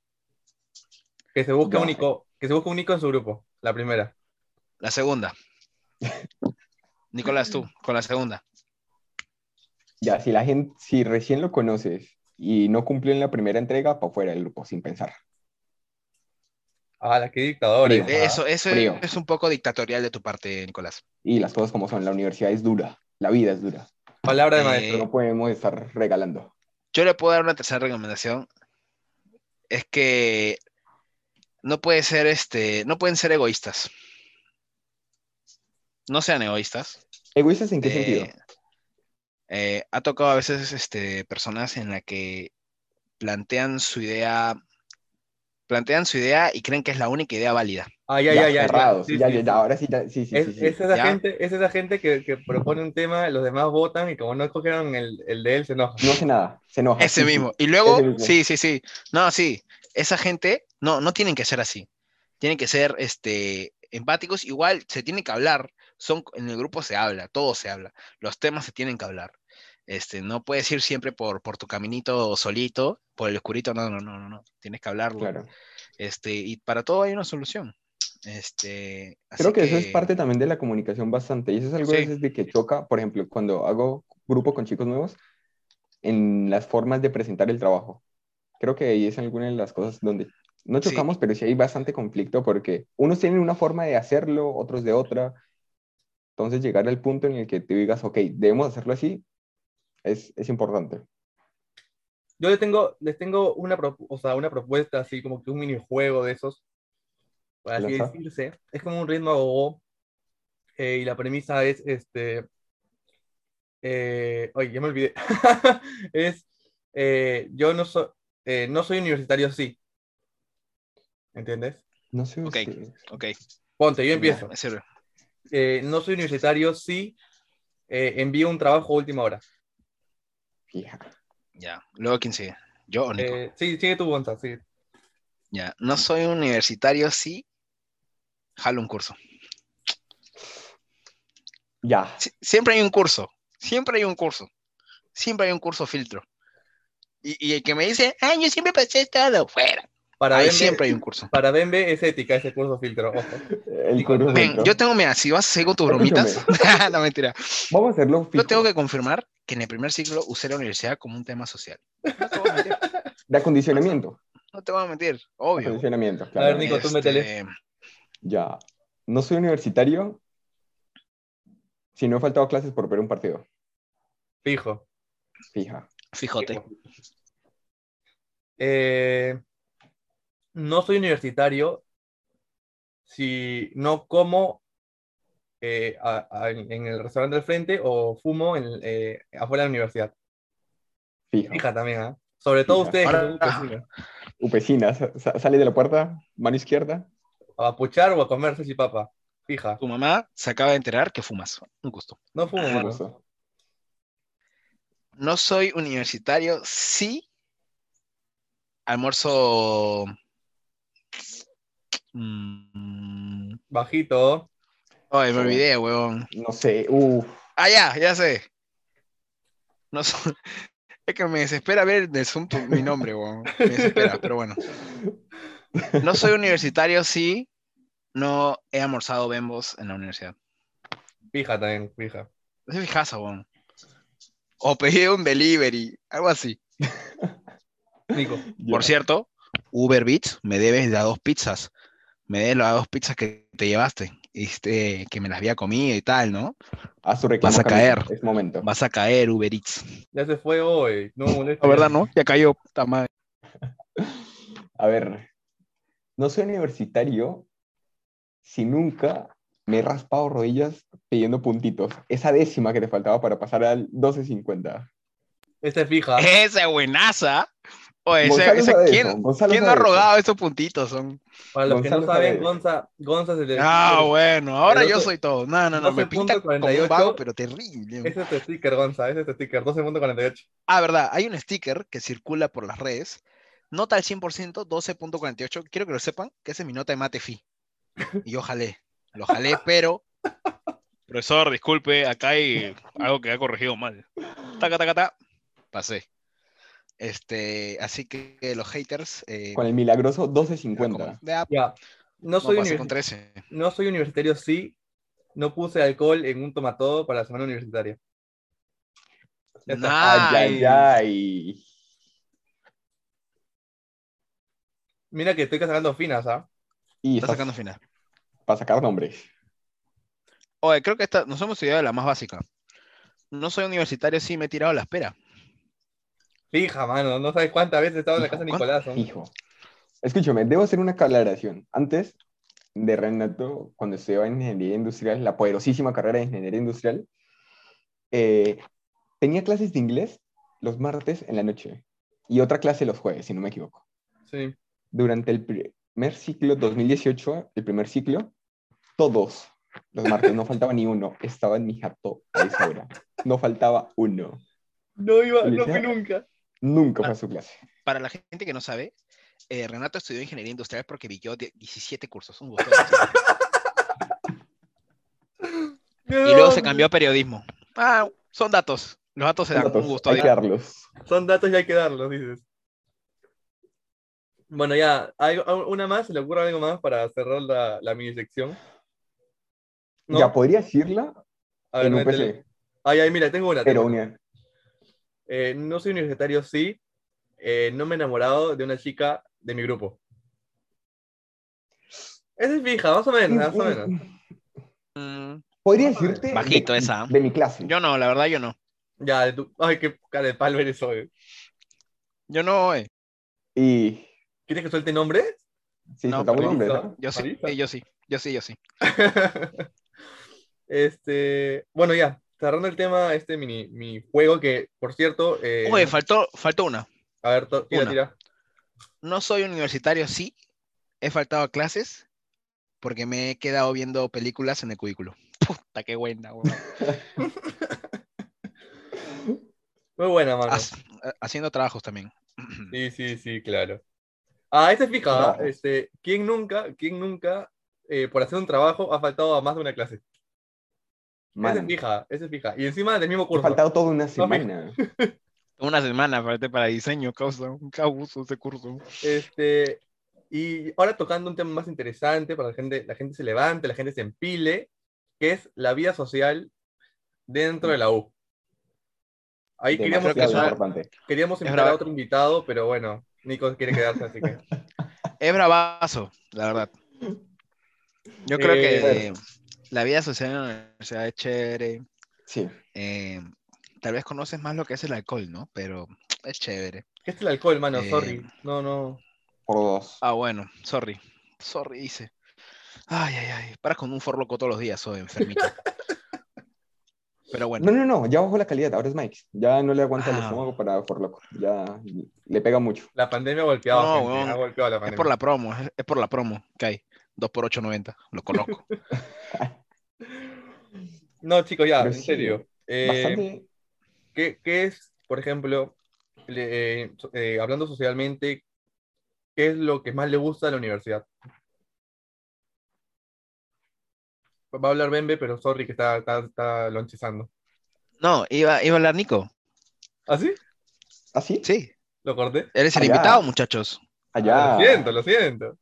Speaker 1: Que se busque
Speaker 3: Ya.
Speaker 1: único, que se busque único en su grupo, la primera.
Speaker 2: La segunda. (laughs) Nicolás, tú, con la segunda.
Speaker 3: Ya, si la gente, si recién lo conoces y no cumplió en la primera entrega, para fuera del grupo, sin pensar.
Speaker 1: Ah, la que ah.
Speaker 2: Eso, eso
Speaker 3: frío.
Speaker 2: es un poco dictatorial de tu parte, Nicolás.
Speaker 3: Y las cosas como son, la universidad es dura, la vida es dura.
Speaker 1: Palabra de
Speaker 2: Eh,
Speaker 1: maestro.
Speaker 3: No podemos estar regalando.
Speaker 2: Yo le puedo dar una tercera recomendación. Es que no puede ser este, no pueden ser egoístas. No sean egoístas.
Speaker 3: ¿Egoístas en qué
Speaker 2: Eh,
Speaker 3: sentido?
Speaker 2: Eh, ha tocado a veces este, personas en la que plantean su idea, plantean su idea y creen que es la única idea válida.
Speaker 1: Ah, ya, ya, ya. ya. Sí,
Speaker 3: ya,
Speaker 1: sí,
Speaker 3: ya,
Speaker 1: sí.
Speaker 3: ahora sí, sí, sí,
Speaker 1: Es,
Speaker 3: sí, sí.
Speaker 1: es esa gente, es esa gente que, que propone un tema, los demás votan y como no escogieron el, el de él, se enojan.
Speaker 3: No hace nada, se enoja.
Speaker 2: Ese mismo. Y luego,
Speaker 3: mismo.
Speaker 2: sí, sí, sí. No, sí. Esa gente, no, no tienen que ser así. Tienen que ser este, empáticos. Igual se tiene que hablar. Son, en el grupo se habla, todo se habla. Los temas se tienen que hablar. Este, no puedes ir siempre por, por tu caminito solito, por el oscurito. No, no, no, no, no. Tienes que hablarlo.
Speaker 3: Claro.
Speaker 2: Este, y para todo hay una solución. Este,
Speaker 3: Creo que, eso es parte también de la comunicación bastante. Y eso es algo
Speaker 2: Sí.
Speaker 3: de que choca, por ejemplo, cuando hago grupo con chicos nuevos, en las formas de presentar el trabajo. Creo que ahí es alguna de las cosas donde no
Speaker 2: Sí.
Speaker 3: chocamos, pero sí hay bastante conflicto porque unos tienen una forma de hacerlo, otros de otra. Entonces llegar al punto en el que te digas, ok, debemos hacerlo así, es, es importante.
Speaker 1: Yo les tengo, les tengo una, o sea, una propuesta, así como que un minijuego de esos, por así decirse. Es como un ritmo a gogo, eh, y la premisa es, este, eh, oye, ya me olvidé. (laughs) es, eh, yo no, soy no soy universitario, sí. ¿Entiendes?
Speaker 3: No sé
Speaker 2: Ok. Ok,
Speaker 1: Ponte, yo empiezo.
Speaker 2: me sirve.
Speaker 1: Eh, no soy universitario, sí. eh, envío un trabajo a última hora.
Speaker 2: Ya. Luego, ¿quién sigue? ¿Yo o Nico?
Speaker 1: Eh, sí, sigue tu Gonza, sí.
Speaker 2: Ya. No soy universitario, sí. Jalo un curso.
Speaker 3: Ya.
Speaker 2: Sie- siempre hay un curso, siempre hay un curso, siempre hay un curso filtro. Y, y el que me dice, ay, yo siempre pasé todo fuera.
Speaker 1: Para
Speaker 2: Ahí
Speaker 1: Bembe-
Speaker 2: siempre hay un curso.
Speaker 1: Para Bembe es ética ese curso filtro, ojo. (laughs)
Speaker 3: El
Speaker 1: Sí,
Speaker 3: curso
Speaker 2: Ven,
Speaker 3: dentro.
Speaker 2: yo tengo, mira, si vas a seguir con tus bromitas, (laughs) no mentira.
Speaker 3: Vamos a hacerlo
Speaker 2: Yo
Speaker 3: fijo.
Speaker 2: tengo que confirmar que en el primer ciclo usé la universidad como un tema social. No te voy a mentir.
Speaker 3: De acondicionamiento.
Speaker 2: No te voy a mentir, obvio.
Speaker 3: Acondicionamiento,
Speaker 1: A ver,
Speaker 3: claro.
Speaker 1: Nico, tú métele.
Speaker 2: Este,
Speaker 3: Ya. No soy universitario si no he faltado clases por ver un partido.
Speaker 1: Fijo.
Speaker 3: Fija.
Speaker 2: Fijote.
Speaker 1: Eh, no soy universitario si no como eh, a- a- en el restaurante del frente o fumo en, eh, afuera de la universidad.
Speaker 3: Fija.
Speaker 1: Fija también, ¿ah? Sobre todo
Speaker 3: Fija.
Speaker 1: ustedes que
Speaker 2: Ahora-
Speaker 1: son vecinos.
Speaker 3: Upecina, sa- sa- sale de la puerta, mano izquierda.
Speaker 1: A puchar o a comer papa. Fija.
Speaker 2: Tu mamá se acaba de enterar que fumas. Un gusto.
Speaker 1: No fumo,
Speaker 3: gusto.
Speaker 2: No soy universitario, sí. Almuerzo. Mm,
Speaker 1: Bajito.
Speaker 2: Ay, me olvidé, huevón.
Speaker 3: No sé, uff.
Speaker 2: Ah, ya, ya sé. No so- Es que me desespera ver de Zoom tu- mi nombre, huevón. Me desespera, (laughs) pero bueno. No soy universitario, sí. No he almorzado bembos en la universidad.
Speaker 1: Fija también, fija.
Speaker 2: Es fijaza, weón. O pedí un delivery, algo así. (laughs)
Speaker 1: Nico.
Speaker 2: Por cierto, Uber Beats me debes las dos pizzas. Me debes las dos pizzas que te llevaste. Este, que me las había comido y tal, ¿no?
Speaker 3: Haz tu reclamo.
Speaker 2: Vas a caer.
Speaker 3: Es momento.
Speaker 2: Vas a caer, Uber Eats.
Speaker 1: Ya se fue hoy. No.
Speaker 2: La verdad, ¿no? Ya cayó, puta madre. (laughs)
Speaker 3: A ver, no soy universitario si nunca me he raspado rodillas pidiendo puntitos. Esa décima que te faltaba para pasar al 12.50.
Speaker 1: Esta es fija.
Speaker 2: Esa buenaza. Oye, ese- ese- ¿quién, no ha rogado esos puntitos? Son...
Speaker 1: Para los que no saben,
Speaker 3: sabe.
Speaker 1: Gonza, Gonza se le
Speaker 2: Ah, bueno, ahora yo
Speaker 1: 12
Speaker 2: soy todo. No, no, no, me pinta como un
Speaker 1: 12.48.
Speaker 2: vago, pero terrible.
Speaker 1: Ese es tu sticker, Gonza. Ese es tu sticker. 12.48.
Speaker 2: Ah, verdad, hay un sticker que circula por las redes. Nota al 100%, 12.48. Quiero que lo sepan, que esa es mi nota de mate fi. Y yo jalé. Lo jalé, (laughs) pero. Profesor, disculpe, acá hay algo que ha corregido mal. Taca, taca, taca. Pasé. Este, así que los haters. eh,
Speaker 3: Con el milagroso
Speaker 2: como-
Speaker 3: 12.50.
Speaker 2: Vea,
Speaker 1: Ya. No
Speaker 2: no
Speaker 1: soy,
Speaker 2: pasé
Speaker 1: universi-
Speaker 2: con 13.
Speaker 1: no soy universitario, sí. No puse alcohol en un tomatodo para la semana universitaria. Ya está.
Speaker 3: Ay,
Speaker 2: Nice.
Speaker 3: ay, ay.
Speaker 1: Mira que estoy sacando finas, ¿ah?
Speaker 3: Y
Speaker 2: Está sacando final.
Speaker 3: para sacar nombres.
Speaker 2: Oye, creo que esta, nos hemos estudiado la más básica. No soy universitario, sí me he tirado la espera.
Speaker 1: Fija, mano. No sabes cuántas veces he estado en la casa de Nicolás. ¿no?
Speaker 3: Hijo. Escúchame, debo hacer una aclaración. Antes de Renato, cuando estudiaba en ingeniería industrial, la poderosísima carrera de ingeniería industrial, eh, tenía clases de inglés los martes en la noche y otra clase los jueves, si no me equivoco.
Speaker 1: Sí.
Speaker 3: Durante el primer ciclo 2018, el primer ciclo, todos los martes, no faltaba ni uno, estaba en mi jato a esa hora. No faltaba uno.
Speaker 1: No iba, no fui nunca.
Speaker 3: Nunca fue a su clase.
Speaker 2: Para la gente que no sabe, eh, Renato estudió ingeniería industrial porque vivió 17 cursos. Un gusto. (laughs) y luego se cambió a periodismo. Ah, son datos. Los datos se dan.
Speaker 3: Datos,
Speaker 2: Un gusto.
Speaker 3: hay que darlos.
Speaker 1: Son datos y hay que darlos, dices. Bueno, ya, ¿hay una más? ¿Se le ocurre algo más para cerrar la, la mini sección? ¿No?
Speaker 3: Ya podría decirla
Speaker 1: A ver,
Speaker 3: en un. PC,
Speaker 1: Ay, ay, mira, tengo una.
Speaker 3: pero
Speaker 1: tengo una- Eh, no soy universitario, sí. Eh, no me he enamorado de una chica de mi grupo. Esa es fija, más o menos, más o menos.
Speaker 2: Mm,
Speaker 3: Podría decirte
Speaker 2: Bajito
Speaker 3: de,
Speaker 2: esa.
Speaker 3: de mi clase.
Speaker 2: Yo no, la verdad yo no.
Speaker 1: Ya, de tu... Ay, qué cara de palo eres hoy.
Speaker 2: Yo no, eh.
Speaker 3: Y
Speaker 1: ¿Quieres que suelte nombres?
Speaker 3: sí,
Speaker 2: No, pero-
Speaker 3: nombres,
Speaker 1: no.
Speaker 2: Yo sí, eh, yo sí, yo sí, yo sí. (laughs)
Speaker 1: este, bueno, ya, cerrando el tema, este mini, mi juego que, por cierto, eh,
Speaker 2: Oye, faltó, faltó una.
Speaker 1: a ver, tira,
Speaker 2: una.
Speaker 1: tira.
Speaker 2: No soy universitario, sí. He faltado a clases porque me he quedado viendo películas en el cubículo. (laughs) Puta, qué buena, weón. (laughs)
Speaker 1: Muy buena, mano.
Speaker 2: Hac- Haciendo trabajos también. (clears throat)
Speaker 1: Sí, sí, sí, claro. Ah, este es fija, ¿ah?
Speaker 3: Bravo.
Speaker 1: este, ¿quién nunca, quién nunca, eh, por hacer un trabajo, ha faltado a más de una clase? Ese
Speaker 3: Man,
Speaker 1: es fija, ese es fija. Y encima del mismo curso.
Speaker 3: faltado toda una semana. (laughs)
Speaker 2: Una semana falté para diseño, causa. Un abuso ese curso.
Speaker 1: Este, y ahora tocando un tema más interesante para la gente, la gente se levante, la gente se empile, que es la vida social dentro de la U. Ahí queríamos,
Speaker 2: que
Speaker 3: importante.
Speaker 1: invitar a otro invitado, pero bueno, Nico quiere quedarse, así que. (laughs)
Speaker 2: Es bravazo, la verdad. Yo creo
Speaker 1: Eh,
Speaker 2: que la vida social en la universidad es chévere.
Speaker 3: Sí.
Speaker 2: eh, tal vez conoces más lo que es el alcohol, ¿no? Pero es chévere.
Speaker 1: ¿Qué es el alcohol, mano?
Speaker 2: Eh,
Speaker 1: Sorry. No, no.
Speaker 3: Por dos.
Speaker 2: Ah, bueno, sorry. Sorry, dice. Ay, ay, ay. Para con un forloco todos los días, soy enfermito. (laughs) Pero bueno,
Speaker 3: No, no, no, ya bajó la calidad, ahora es Mike. Ya no le aguanta el
Speaker 2: Ah.
Speaker 3: estómago para por loco. Ya le pega mucho.
Speaker 1: La pandemia ha golpeado,
Speaker 2: No,
Speaker 1: gente,
Speaker 2: weón.
Speaker 1: ha golpeado la
Speaker 2: es
Speaker 1: pandemia.
Speaker 2: por la promo, es, es por la promo que hay. 2 por 8.90, lo conozco. (laughs)
Speaker 1: No, chicos, ya,
Speaker 3: Pero
Speaker 1: en
Speaker 3: sí,
Speaker 1: serio. Eh,
Speaker 3: Bastante.
Speaker 1: ¿qué, qué es, por ejemplo, le- eh, eh, hablando socialmente, qué es lo que más le gusta de la universidad? Va a hablar Bembe, pero sorry que está, está, está lonchizando.
Speaker 2: No, iba, iba a hablar Nico.
Speaker 1: ¿Ah, sí?
Speaker 3: ¿Ah, sí?
Speaker 2: Sí,
Speaker 1: ¿Lo corté?
Speaker 2: eres el invitado, muchachos.
Speaker 3: Allá.
Speaker 1: Lo siento, lo siento.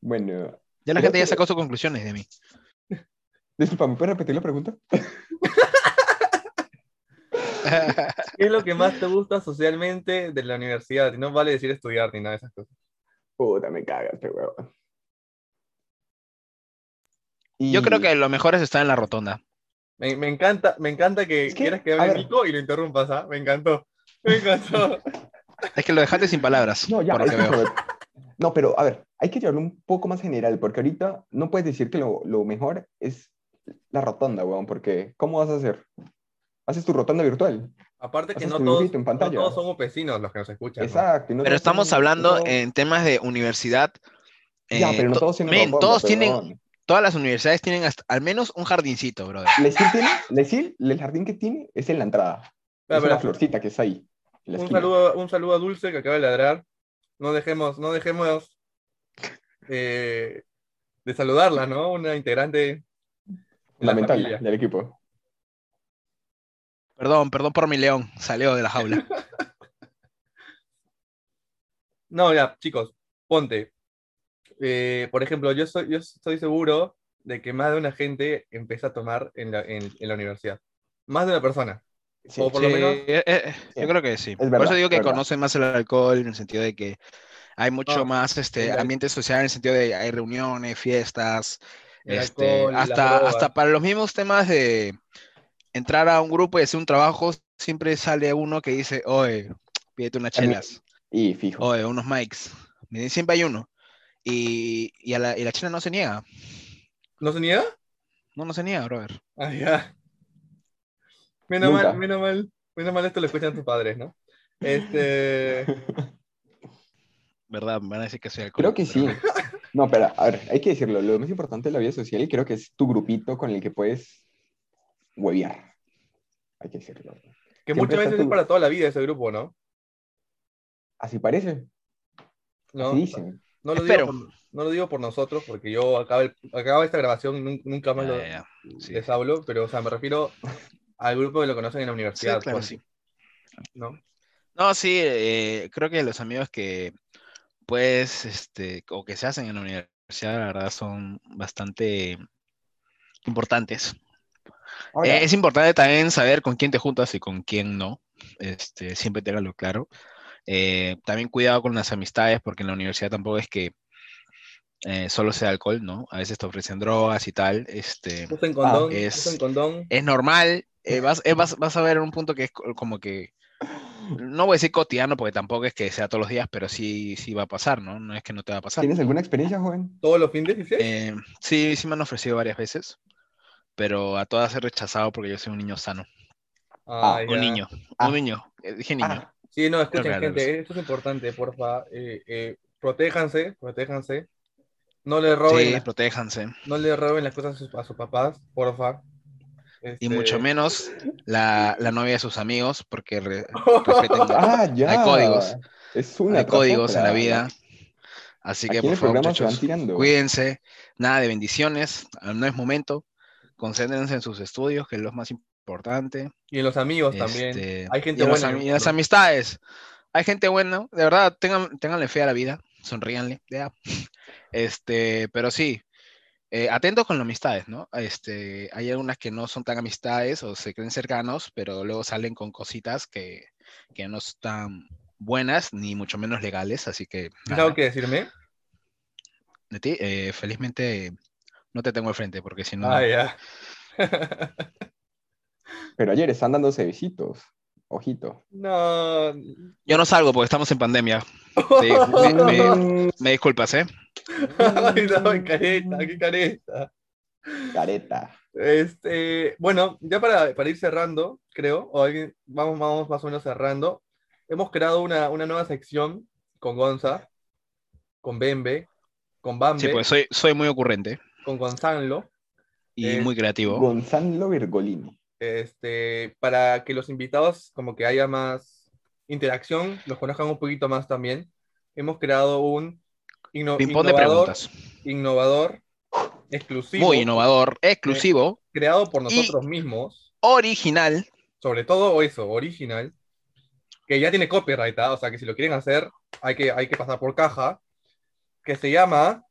Speaker 3: Bueno,
Speaker 2: Ya la gente ya sacó sus conclusiones de mí.
Speaker 3: disculpa, (laughs) ¿me puedes repetir la pregunta? (laughs)
Speaker 1: ¿Qué es lo que más te gusta socialmente de la universidad? Y no vale decir estudiar ni nada de esas cosas.
Speaker 3: Puta, me cagas, pero huevón. Y-
Speaker 2: Yo creo que lo mejor es estar en la rotonda.
Speaker 1: Me, me encanta, me encanta que,
Speaker 3: Es que,
Speaker 1: quieras que hable. Nico y lo interrumpas, ¿ah? Me encantó. Me encantó. (laughs)
Speaker 2: Es que lo dejaste sin palabras.
Speaker 3: No, ya,
Speaker 2: por lo que veo.
Speaker 3: No, pero a ver, hay que llevarlo un poco más general, porque ahorita no puedes decir que lo, lo mejor es la rotonda, weón, porque ¿cómo vas a hacer? ¿Haces tu rotonda virtual?
Speaker 1: Aparte que no todos,
Speaker 3: en
Speaker 1: no todos somos vecinos los que nos escuchan.
Speaker 3: Exacto. no
Speaker 2: Pero estamos hablando en temas de universidad.
Speaker 3: Ya,
Speaker 2: eh,
Speaker 3: pero no
Speaker 2: to-
Speaker 3: todos tienen
Speaker 2: men,
Speaker 3: rotonda,
Speaker 2: todos
Speaker 3: pero,
Speaker 2: tienen, todas las universidades tienen hasta- al menos un jardincito, brother.
Speaker 3: Lesil tiene, Lesil, el jardín que tiene es en la entrada.
Speaker 1: Ah,
Speaker 3: es
Speaker 1: pero-
Speaker 3: una florcita que está ahí.
Speaker 1: Un saludo, un saludo a Dulce que acaba de ladrar. No dejemos, no dejemos eh, de saludarla, ¿no? Una integrante de la
Speaker 3: Fundamental del equipo.
Speaker 2: Perdón, perdón por mi león. Salió de la jaula. (laughs)
Speaker 1: No, ya, chicos, ponte. Eh, por ejemplo, yo, soy, yo estoy seguro de que más de una gente empieza a tomar en la, en, en la universidad. Más de una persona.
Speaker 3: Sí,
Speaker 1: O por
Speaker 2: Sí,
Speaker 1: lo menos,
Speaker 2: eh, eh,
Speaker 3: Sí.
Speaker 2: yo creo que sí. por
Speaker 3: verdad,
Speaker 2: eso digo que conocen más el alcohol en el sentido de que hay mucho
Speaker 1: No,
Speaker 2: más este ambiente social en el sentido de hay reuniones, fiestas, este,
Speaker 1: alcohol,
Speaker 2: hasta, hasta para los mismos temas de entrar a un grupo y hacer un trabajo, siempre sale uno que dice, oye, pídete unas chelas,
Speaker 3: Y fijo.
Speaker 2: oye, unos mics. Me- Siempre hay uno. Y, y, a la, y la chela no se niega.
Speaker 1: ¿No se niega?
Speaker 2: No, no se niega, brother.
Speaker 1: Ah, ya. Menos
Speaker 3: Nunca.
Speaker 1: mal, menos mal. Menos mal esto lo escuchan tus padres, ¿no? Este. (laughs)
Speaker 2: ¿Verdad? Me van a decir que soy
Speaker 3: Creo
Speaker 2: alcohólico.
Speaker 3: que sí.
Speaker 2: pero- (laughs)
Speaker 3: No, pero a ver, hay que decirlo. Lo más importante de la vida social creo que es tu grupito con el que puedes huevear. Hay que decirlo.
Speaker 1: Que
Speaker 3: Siempre
Speaker 1: muchas veces es para toda la vida ese grupo, ¿no?
Speaker 3: Así parece.
Speaker 1: No,
Speaker 3: Así dicen.
Speaker 1: no, lo, digo por, no lo digo por nosotros, porque yo acabo, el- acabo esta grabación y nun- nunca más
Speaker 2: Ya,
Speaker 1: lo,
Speaker 2: ya, ya. Sí.
Speaker 1: les hablo, pero o sea, me refiero al grupo que lo conocen en la
Speaker 2: Sí,
Speaker 1: universidad.
Speaker 2: claro,
Speaker 1: ponte,
Speaker 2: sí.
Speaker 1: ¿no?
Speaker 2: No, sí, eh, creo que los amigos que pues, este, o que se hacen en la universidad, la verdad, son bastante importantes.
Speaker 3: Ahora,
Speaker 2: Eh, es importante también saber con quién te juntas y con quién no. Este, siempre téngalo claro. Eh, también cuidado con las amistades, porque en la universidad tampoco es que eh, solo sea alcohol, ¿no? A veces te ofrecen drogas y tal. Este,
Speaker 1: Usen condón,
Speaker 2: es-
Speaker 1: usen condón.
Speaker 2: es normal. eh, vas, eh, vas, vas a ver un punto que es co- como que, no voy a decir cotidiano, porque tampoco es que sea todos los días, pero sí, sí va a pasar, ¿no? No es que no te va a pasar.
Speaker 3: ¿tienes alguna experiencia, joven?
Speaker 1: ¿Todos los fines?
Speaker 2: Eh, sí, sí me han ofrecido varias veces, pero a todas he rechazado porque yo soy un niño sano.
Speaker 1: Ah,
Speaker 2: Un
Speaker 1: ya.
Speaker 2: niño,
Speaker 3: Ah.
Speaker 2: un niño, eh, dije niño.
Speaker 3: Ah,
Speaker 1: Sí, no, escuchen,
Speaker 2: Claro, claro,
Speaker 1: gente, esto es importante, porfa. Eh, eh, protéjanse, protéjanse. No le roben,
Speaker 2: sí,
Speaker 1: las,
Speaker 2: protéjanse.
Speaker 1: no le roben las cosas a sus, a sus papás, porfa.
Speaker 2: Y
Speaker 1: Este,
Speaker 2: mucho menos la, la novia de sus amigos, porque re- respeten, (laughs)
Speaker 3: ah, ya.
Speaker 2: Hay códigos.
Speaker 3: Es una
Speaker 2: hay códigos en la vida. Así que, por favor, muchachos, cuídense. Nada de bendiciones, no es momento. Concéntrense en sus estudios, que es lo más importante.
Speaker 1: Y en los amigos también.
Speaker 2: Este,
Speaker 1: Hay gente
Speaker 2: y en los
Speaker 1: buena.
Speaker 2: ami- y en las amistades. Hay gente buena, de verdad, tengan, ténganle fe a la vida, sonríanle, ya. (laughs) Este, pero sí, eh, atentos con las amistades, ¿no? Este, hay algunas que no son tan amistades o se creen cercanos, pero luego salen con cositas que, que no están buenas ni mucho menos legales, así que...
Speaker 1: ¿Tienes
Speaker 2: nada.
Speaker 1: algo que decirme?
Speaker 2: De ti, eh, felizmente no te tengo al frente, porque si no...
Speaker 1: Ah, ya. (laughs) (laughs)
Speaker 3: Pero ayer están dándose besitos. Ojito.
Speaker 1: no.
Speaker 2: Yo no salgo porque estamos en pandemia. (laughs) Sí, me, me- me disculpas, ¿eh?
Speaker 1: Ay, no, careta, qué careta.
Speaker 3: Careta.
Speaker 1: Este, bueno, ya para, para ir cerrando, creo, o alguien, vamos, vamos más o menos cerrando. Hemos creado una, una nueva sección con Gonza, con Bembe, con Bambe,
Speaker 2: Sí, pues soy, soy muy ocurrente
Speaker 1: con Gonzalo,
Speaker 2: y
Speaker 1: Eh,
Speaker 2: muy creativo.
Speaker 3: Gonzalo Virgolini.
Speaker 1: Este, para que los invitados como que haya más interacción, los conozcan un poquito más también. Hemos creado un inno-
Speaker 2: Ping-pong de
Speaker 1: innovador,
Speaker 2: preguntas.
Speaker 1: innovador, exclusivo,
Speaker 2: Muy innovador, exclusivo,
Speaker 1: creado por nosotros mismos.
Speaker 2: original.
Speaker 1: sobre todo eso, original, que ya tiene copyright, ¿ah? o sea que si lo quieren hacer, hay que, hay que pasar por caja, que se llama,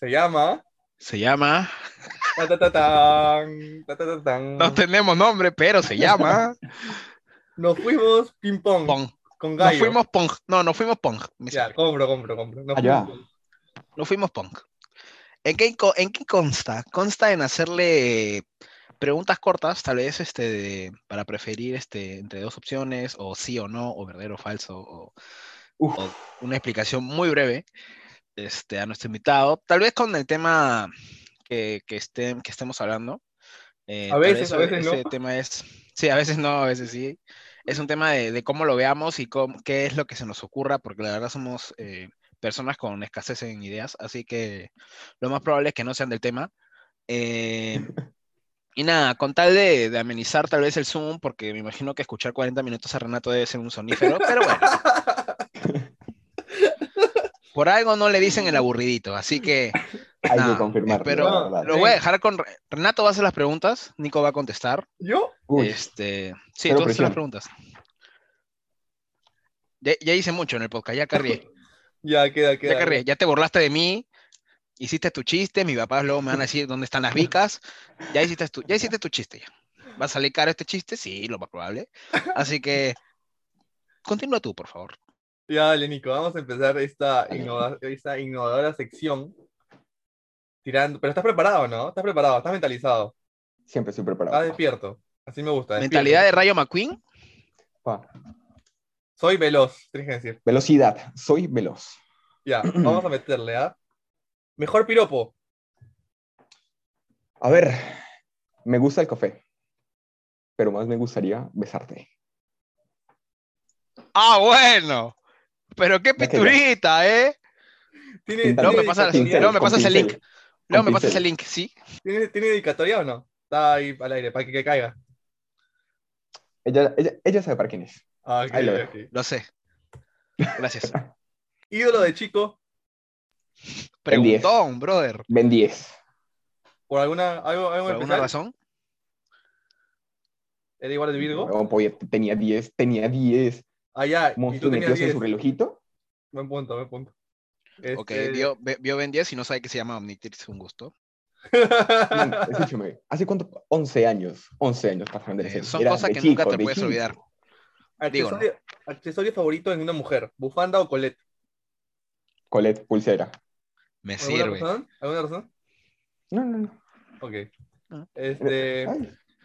Speaker 1: se llama,
Speaker 2: Se llama. No tenemos nombre, pero se llama.
Speaker 1: nos fuimos ping pong
Speaker 2: Pong.
Speaker 1: con
Speaker 2: Nos fuimos Pong. No, nos fuimos Pong.
Speaker 1: Ya, compro, compro, compro. Nos
Speaker 3: Allá.
Speaker 1: fuimos Pong.
Speaker 2: Nos fuimos Pong. ¿En qué, co- ¿En qué consta? Consta en hacerle preguntas cortas, tal vez este, de- para preferir este, entre dos opciones, o sí o no, o verdadero o falso, o, o una explicación muy breve este, a nuestro invitado, tal vez con el tema que, que, estén- que estemos hablando. Eh,
Speaker 1: A veces, a veces
Speaker 2: ese
Speaker 1: no.
Speaker 2: tema es, sí, a veces no, a veces sí. Es un tema de, de cómo lo veamos y cómo- qué es lo que se nos ocurra, porque la verdad somos eh, personas con escasez en ideas, así que lo más probable es que no sean del tema. Eh, (laughs) y nada, con tal de, de amenizar tal vez el Zoom, porque me imagino que escuchar 40 minutos a Renato debe ser un sonífero, pero bueno. (laughs) Por algo no le dicen el aburridito, así que
Speaker 3: hay que confirmar.
Speaker 2: pero lo voy a dejar con Re- Renato va a hacer las preguntas, Nico va a contestar.
Speaker 1: ¿Yo?
Speaker 3: Uy,
Speaker 2: Este, sí, tú haces las
Speaker 3: presión.
Speaker 2: preguntas. Ya, ya hice mucho en el podcast, ya cargué, (laughs)
Speaker 1: Ya, queda,
Speaker 2: ya
Speaker 1: queda.
Speaker 2: cargué, ya te burlaste de mí, hiciste tu chiste, mis papás luego me van a decir dónde están las vicas, ya hiciste tu, ya hiciste tu chiste ya. ¿Va a salir caro este chiste? Sí, lo más probable. Así que continúa tú, por favor.
Speaker 1: Ya, dale, Nico, vamos a empezar esta, innova- esta innovadora sección. Tirando, pero estás preparado, ¿no? Estás preparado, estás mentalizado,
Speaker 3: siempre estoy
Speaker 1: estás
Speaker 3: preparado.
Speaker 1: despierto. Así me gusta. despierto.
Speaker 2: Mentalidad de Rayo McQueen.
Speaker 3: Pa.
Speaker 1: Soy veloz, tienes que decir.
Speaker 3: Velocidad, soy veloz.
Speaker 1: Ya, (clears throat) vamos a meterle, ¿ah? Mejor piropo.
Speaker 3: A ver, me gusta el café, pero más me gustaría besarte.
Speaker 2: Ah, bueno. Pero qué pinturita, ¿eh?
Speaker 1: ¿Tiene, tiene
Speaker 2: me pasa, luego me pasas el
Speaker 3: pincel.
Speaker 2: link. Luego me pasas el link, ¿sí?
Speaker 1: ¿Tiene, ¿Tiene dedicatoria o no? Está ahí al aire, para que, que caiga.
Speaker 3: Ella, ella, ella sabe para quién es.
Speaker 1: Ah, ok,
Speaker 3: Ahí lo
Speaker 1: ok.
Speaker 2: Lo sé. Gracias. (laughs)
Speaker 1: Ídolo de chico.
Speaker 2: Preguntón, brother.
Speaker 3: Ben 10.
Speaker 1: por alguna, algo, algo
Speaker 2: ¿Por alguna razón?
Speaker 1: ¿Era igual de Virgo?
Speaker 3: No, pues, tenía 10, tenía 10.
Speaker 1: Ah, ya, y tú tenías
Speaker 3: metidos en
Speaker 1: 10.
Speaker 3: su relojito.
Speaker 1: Buen punto, buen punto.
Speaker 2: Ok,
Speaker 1: Este-
Speaker 2: vio, ve- vio Ben 10 y no sabe que se llama Omnitrix, un gusto.
Speaker 3: Man, escúchame, ¿hace cuánto? 11 años. 11 años pasaron de
Speaker 2: Eh, son
Speaker 3: Era
Speaker 2: cosas
Speaker 3: de
Speaker 2: que nunca te
Speaker 3: de
Speaker 2: puedes
Speaker 3: chico.
Speaker 2: olvidar. Digo, ¿no?
Speaker 1: accesorio, accesorio favorito en una mujer, bufanda o colette.
Speaker 3: Colette, pulsera.
Speaker 2: Me
Speaker 1: ¿Alguna
Speaker 2: sirve.
Speaker 1: razón? ¿Alguna razón?
Speaker 3: No, no, no.
Speaker 1: Ok.
Speaker 2: Ah.
Speaker 1: Este,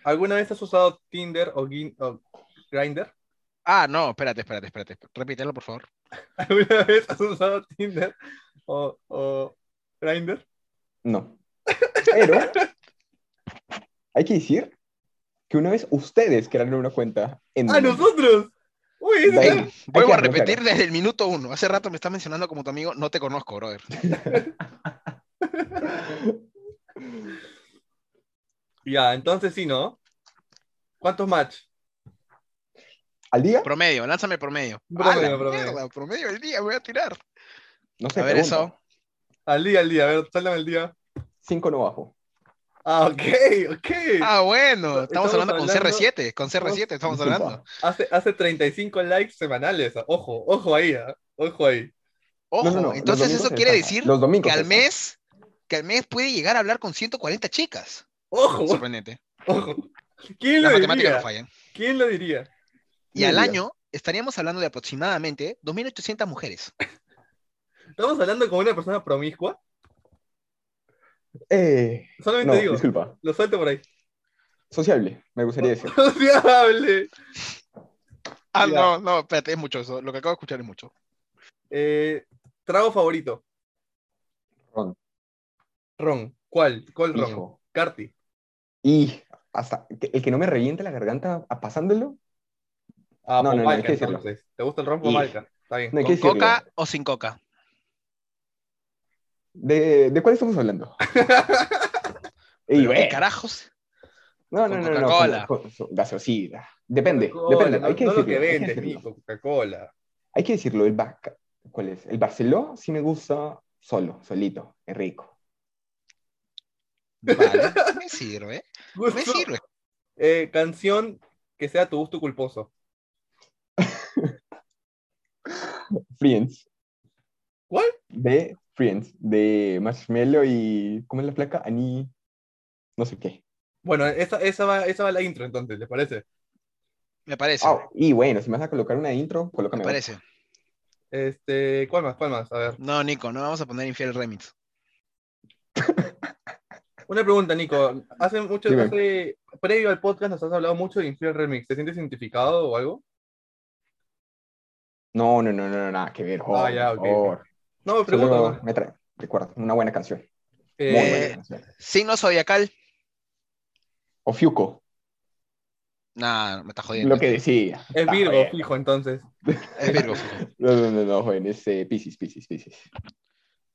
Speaker 1: ¿Alguna vez has usado Tinder o, o Grindr?
Speaker 2: Ah, no, espérate, espérate, espérate. Repítelo, por favor. (laughs)
Speaker 1: ¿Alguna vez has usado Tinder o, o Grindr?
Speaker 3: no. Pero hay que decir que una vez ustedes crearon una cuenta en.
Speaker 1: ¡Ah, nosotros! ¡Uy,
Speaker 2: Vuelvo a repetir desde el minuto uno. Hace rato me estás mencionando como tu amigo. No te conozco, brother. (laughs)
Speaker 1: Ya, entonces sí, ¿no? ¿Cuántos match?
Speaker 3: ¿Al día?
Speaker 2: Promedio, lánzame promedio.
Speaker 1: Promedio,
Speaker 2: ¡Ah, la
Speaker 1: promedio.
Speaker 2: mierda! Promedio del día, voy a tirar.
Speaker 3: No sé.
Speaker 2: A ver,
Speaker 3: pregunta.
Speaker 2: eso.
Speaker 1: Al día, al día, a ver, sálvame el día.
Speaker 3: Cinco no bajo.
Speaker 1: Ah, ok, ok.
Speaker 2: Ah, bueno. Estamos,
Speaker 1: Estamos
Speaker 2: hablando con
Speaker 1: hablando-
Speaker 2: CR7. Con CR7 estamos
Speaker 3: Disculpa.
Speaker 2: hablando.
Speaker 1: Hace, hace 35 likes semanales. Ojo, ojo ahí, ah, ojo ahí.
Speaker 2: Ojo,
Speaker 3: No, no, no, los
Speaker 2: entonces eso quiere decir
Speaker 3: Los domingos
Speaker 2: que al mes que al mes puede llegar a hablar con 140 chicas.
Speaker 1: Ojo,
Speaker 2: Sorprendente.
Speaker 1: ojo. ¿Quién
Speaker 2: Las
Speaker 1: lo
Speaker 2: matemáticas no
Speaker 1: diría?
Speaker 2: fallan.
Speaker 1: ¿Quién lo diría?
Speaker 2: Y al año estaríamos hablando de aproximadamente 2.800 mujeres.
Speaker 1: ¿Estamos hablando con una persona promiscua?
Speaker 3: Eh,
Speaker 1: Solamente
Speaker 3: no,
Speaker 1: digo,
Speaker 3: disculpa.
Speaker 1: lo suelto por ahí.
Speaker 3: Sociable, me gustaría (laughs) decir.
Speaker 1: Sociable.
Speaker 2: Ah, no, no, espérate, es mucho eso. Lo que acabo de escuchar es mucho.
Speaker 1: Eh, trago favorito.
Speaker 3: Ron.
Speaker 1: Ron. ¿Cuál? ¿Cuál ron?
Speaker 3: Hijo.
Speaker 1: Carti.
Speaker 3: Y hasta el que no me reviente la garganta pasándolo,
Speaker 1: Ah,
Speaker 3: No, no, no, hay que decirlo.
Speaker 1: ¿Te gusta el ron
Speaker 3: Y-
Speaker 1: Pomalca? Está bien.
Speaker 3: no
Speaker 2: ¿Con coca o sin coca?
Speaker 3: ¿De, ¿De cuál estamos hablando? y
Speaker 2: ¿Pero ¿Qué
Speaker 3: bueno,
Speaker 2: carajos?
Speaker 3: no, no, no, no,
Speaker 2: Coca-Cola.
Speaker 3: gaseosita. Depende,
Speaker 1: Coca-Cola,
Speaker 3: depende.
Speaker 1: no,
Speaker 3: hay que
Speaker 1: no lo
Speaker 3: decirlo.
Speaker 1: que. Nico, Coca-Cola.
Speaker 3: Hay que decirlo, el Baca- ¿cuál es? El Barceló sí me gusta solo, solito, es rico.
Speaker 2: Vale, me sirve. Me sirve.
Speaker 1: Eh, canción que sea tu gusto culposo. (laughs)
Speaker 3: Friends,
Speaker 1: ¿Cuál?
Speaker 3: de Friends, de Marshmello y ¿cómo es la placa? Ani, no sé qué.
Speaker 1: Bueno, esa, esa, va, esa va la intro entonces, ¿les parece?
Speaker 2: Me parece.
Speaker 3: Y bueno, si me vas a colocar una intro,
Speaker 2: me
Speaker 3: colócame otra.
Speaker 2: parece.
Speaker 1: Este, ¿cuál más? ¿Cuál más? A ver.
Speaker 2: No, Nico, no vamos a poner infiel remix. (laughs)
Speaker 1: Una pregunta, Nico. Hace mucho, hace, previo al podcast nos has hablado mucho de Infiel Remix. ¿Te sientes identificado o algo?
Speaker 3: No, no, no, no, no, nada que ver.
Speaker 1: Ah,
Speaker 3: joder,
Speaker 1: ya, ok,
Speaker 3: por favor.
Speaker 1: No, me pregunto.
Speaker 3: Solo me trae, recuerda, una buena canción. Muy
Speaker 1: Eh,
Speaker 3: buena canción.
Speaker 2: Signo zodiacal.
Speaker 3: O Fiuco,
Speaker 2: Nah, me está jodiendo.
Speaker 3: lo que decía.
Speaker 1: es Virgo,
Speaker 3: bien.
Speaker 1: fijo, entonces.
Speaker 2: Es Virgo, fijo. (laughs)
Speaker 3: No, no, no, no, joven, es eh, Piscis, Piscis, Piscis.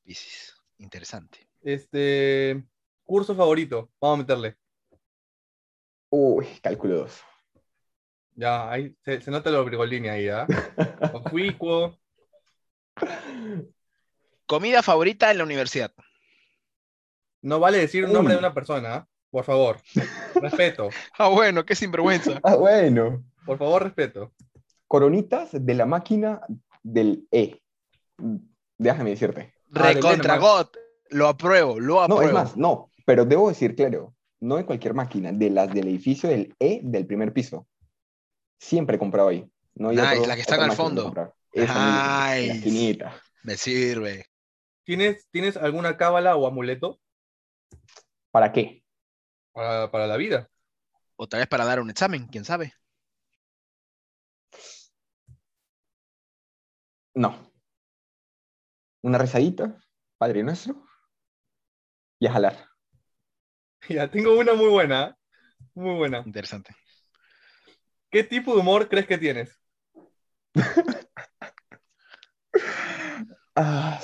Speaker 2: Piscis. Interesante.
Speaker 1: Este, curso favorito. Vamos a meterle.
Speaker 3: Uy, cálculo 2.
Speaker 1: Ya, ahí se, se nota lo Brigolini ahí, ¿ah? (laughs) Oficuo.
Speaker 2: Comida favorita en la universidad.
Speaker 1: No vale decir el nombre de una persona, ¿ah? Por favor. Respeto. (laughs)
Speaker 2: Ah, bueno, qué sinvergüenza.
Speaker 3: Ah, bueno.
Speaker 1: Por favor, respeto.
Speaker 3: Coronitas de la máquina del E. Déjame decirte.
Speaker 1: Ah, del
Speaker 2: Recontra
Speaker 1: Enemar.
Speaker 2: God. Lo apruebo, lo
Speaker 3: No,
Speaker 2: apruebo.
Speaker 3: es más, no, pero debo decir claro, no de cualquier máquina, de las del edificio del E del primer piso. Siempre he comprado ahí. No hay
Speaker 2: Nice,
Speaker 3: otro-
Speaker 2: la que están
Speaker 3: otra
Speaker 2: al fondo.
Speaker 3: Esa la esquinita.
Speaker 2: Me sirve.
Speaker 1: ¿Tienes, ¿Tienes alguna cábala o amuleto
Speaker 3: ¿Para qué?
Speaker 1: para, para la vida?
Speaker 2: O tal vez para dar un examen, quién sabe.
Speaker 3: No. Una rezadita, Padre Nuestro, y a jalar. (laughs)
Speaker 1: Ya, tengo una muy buena. ¿ah? Muy buena.
Speaker 2: Interesante.
Speaker 1: ¿Qué tipo de humor crees que tienes? (laughs)
Speaker 3: Ah,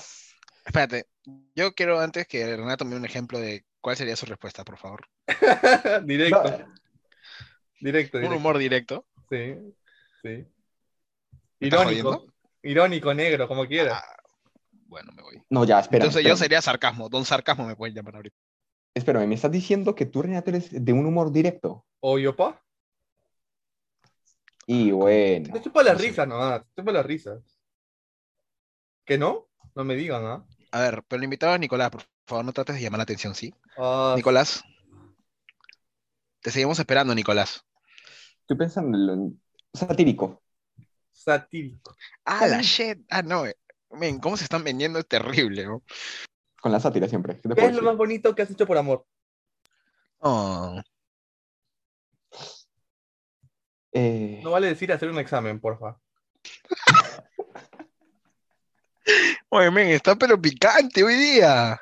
Speaker 2: Espérate, yo quiero antes que Renato me dé un ejemplo de cuál sería su respuesta, por favor. (laughs)
Speaker 1: directo.
Speaker 3: no,
Speaker 1: Directo,
Speaker 2: Un
Speaker 1: directo.
Speaker 2: humor directo.
Speaker 1: Sí, sí.
Speaker 2: ¿Me estás
Speaker 1: Irónico. Irónico, negro, como quieras.
Speaker 2: Ah, bueno, me voy.
Speaker 3: no, ya, espera.
Speaker 2: Entonces yo sería sarcasmo. Don sarcasmo me pueden llamar ahorita.
Speaker 3: Espérame, ¿me estás diciendo que tú, Renato, eres de un humor directo?
Speaker 1: ¿O yo, pa?
Speaker 3: Y bueno.
Speaker 1: Te chupa las
Speaker 2: No sé.
Speaker 1: risas nomás. Te chupa las risas. ¿Que no? No me digan, ¿ah?
Speaker 2: A ver, pero el invitado es Nicolás, por favor, no trates de llamar la atención, ¿sí?
Speaker 1: Ah,
Speaker 2: Nicolás. Te seguimos esperando, Nicolás.
Speaker 3: Estoy pensando en lo satírico.
Speaker 1: satírico.
Speaker 2: Ah, la shit. Ah, no. eh. Men, cómo se están vendiendo es terrible, ¿no?
Speaker 3: Con la sátira siempre. ¿Qué
Speaker 1: ¿Qué es lo más bonito que has hecho por amor?
Speaker 2: Oh,
Speaker 3: Eh,
Speaker 1: No vale decir hacer un examen, porfa.
Speaker 2: Oye, men, está pero picante hoy día.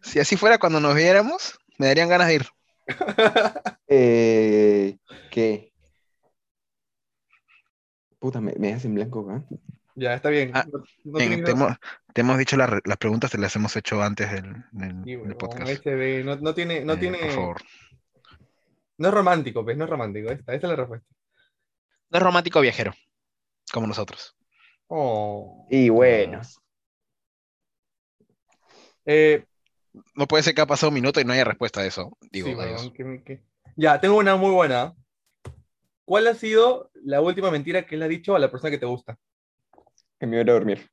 Speaker 2: Si así fuera cuando nos viéramos, me darían ganas de ir. (laughs)
Speaker 3: eh, ¿Qué? Puta, me, me dejas en blanco, ¿ah?
Speaker 1: ya, está bien.
Speaker 2: Ah,
Speaker 1: No- no
Speaker 2: te, hemos, te hemos dicho la las preguntas, te las hemos hecho antes del, del-
Speaker 1: Sí,
Speaker 2: del
Speaker 1: huevón,
Speaker 2: podcast.
Speaker 1: No, no tiene, no
Speaker 2: Eh,
Speaker 1: tiene,
Speaker 2: Por favor.
Speaker 1: no es romántico, pues, no es romántico. Esta, esta es la respuesta.
Speaker 2: No es romántico viajero, como nosotros.
Speaker 1: Oh.
Speaker 3: Y bueno,
Speaker 1: Eh,
Speaker 2: No puede ser que ha pasado un minuto y no haya respuesta a eso. Digo,
Speaker 1: sí, que que- Ya, tengo una muy buena. ¿Cuál ha sido la última mentira que le has dicho a la persona que te gusta?
Speaker 3: que me voy a dormir.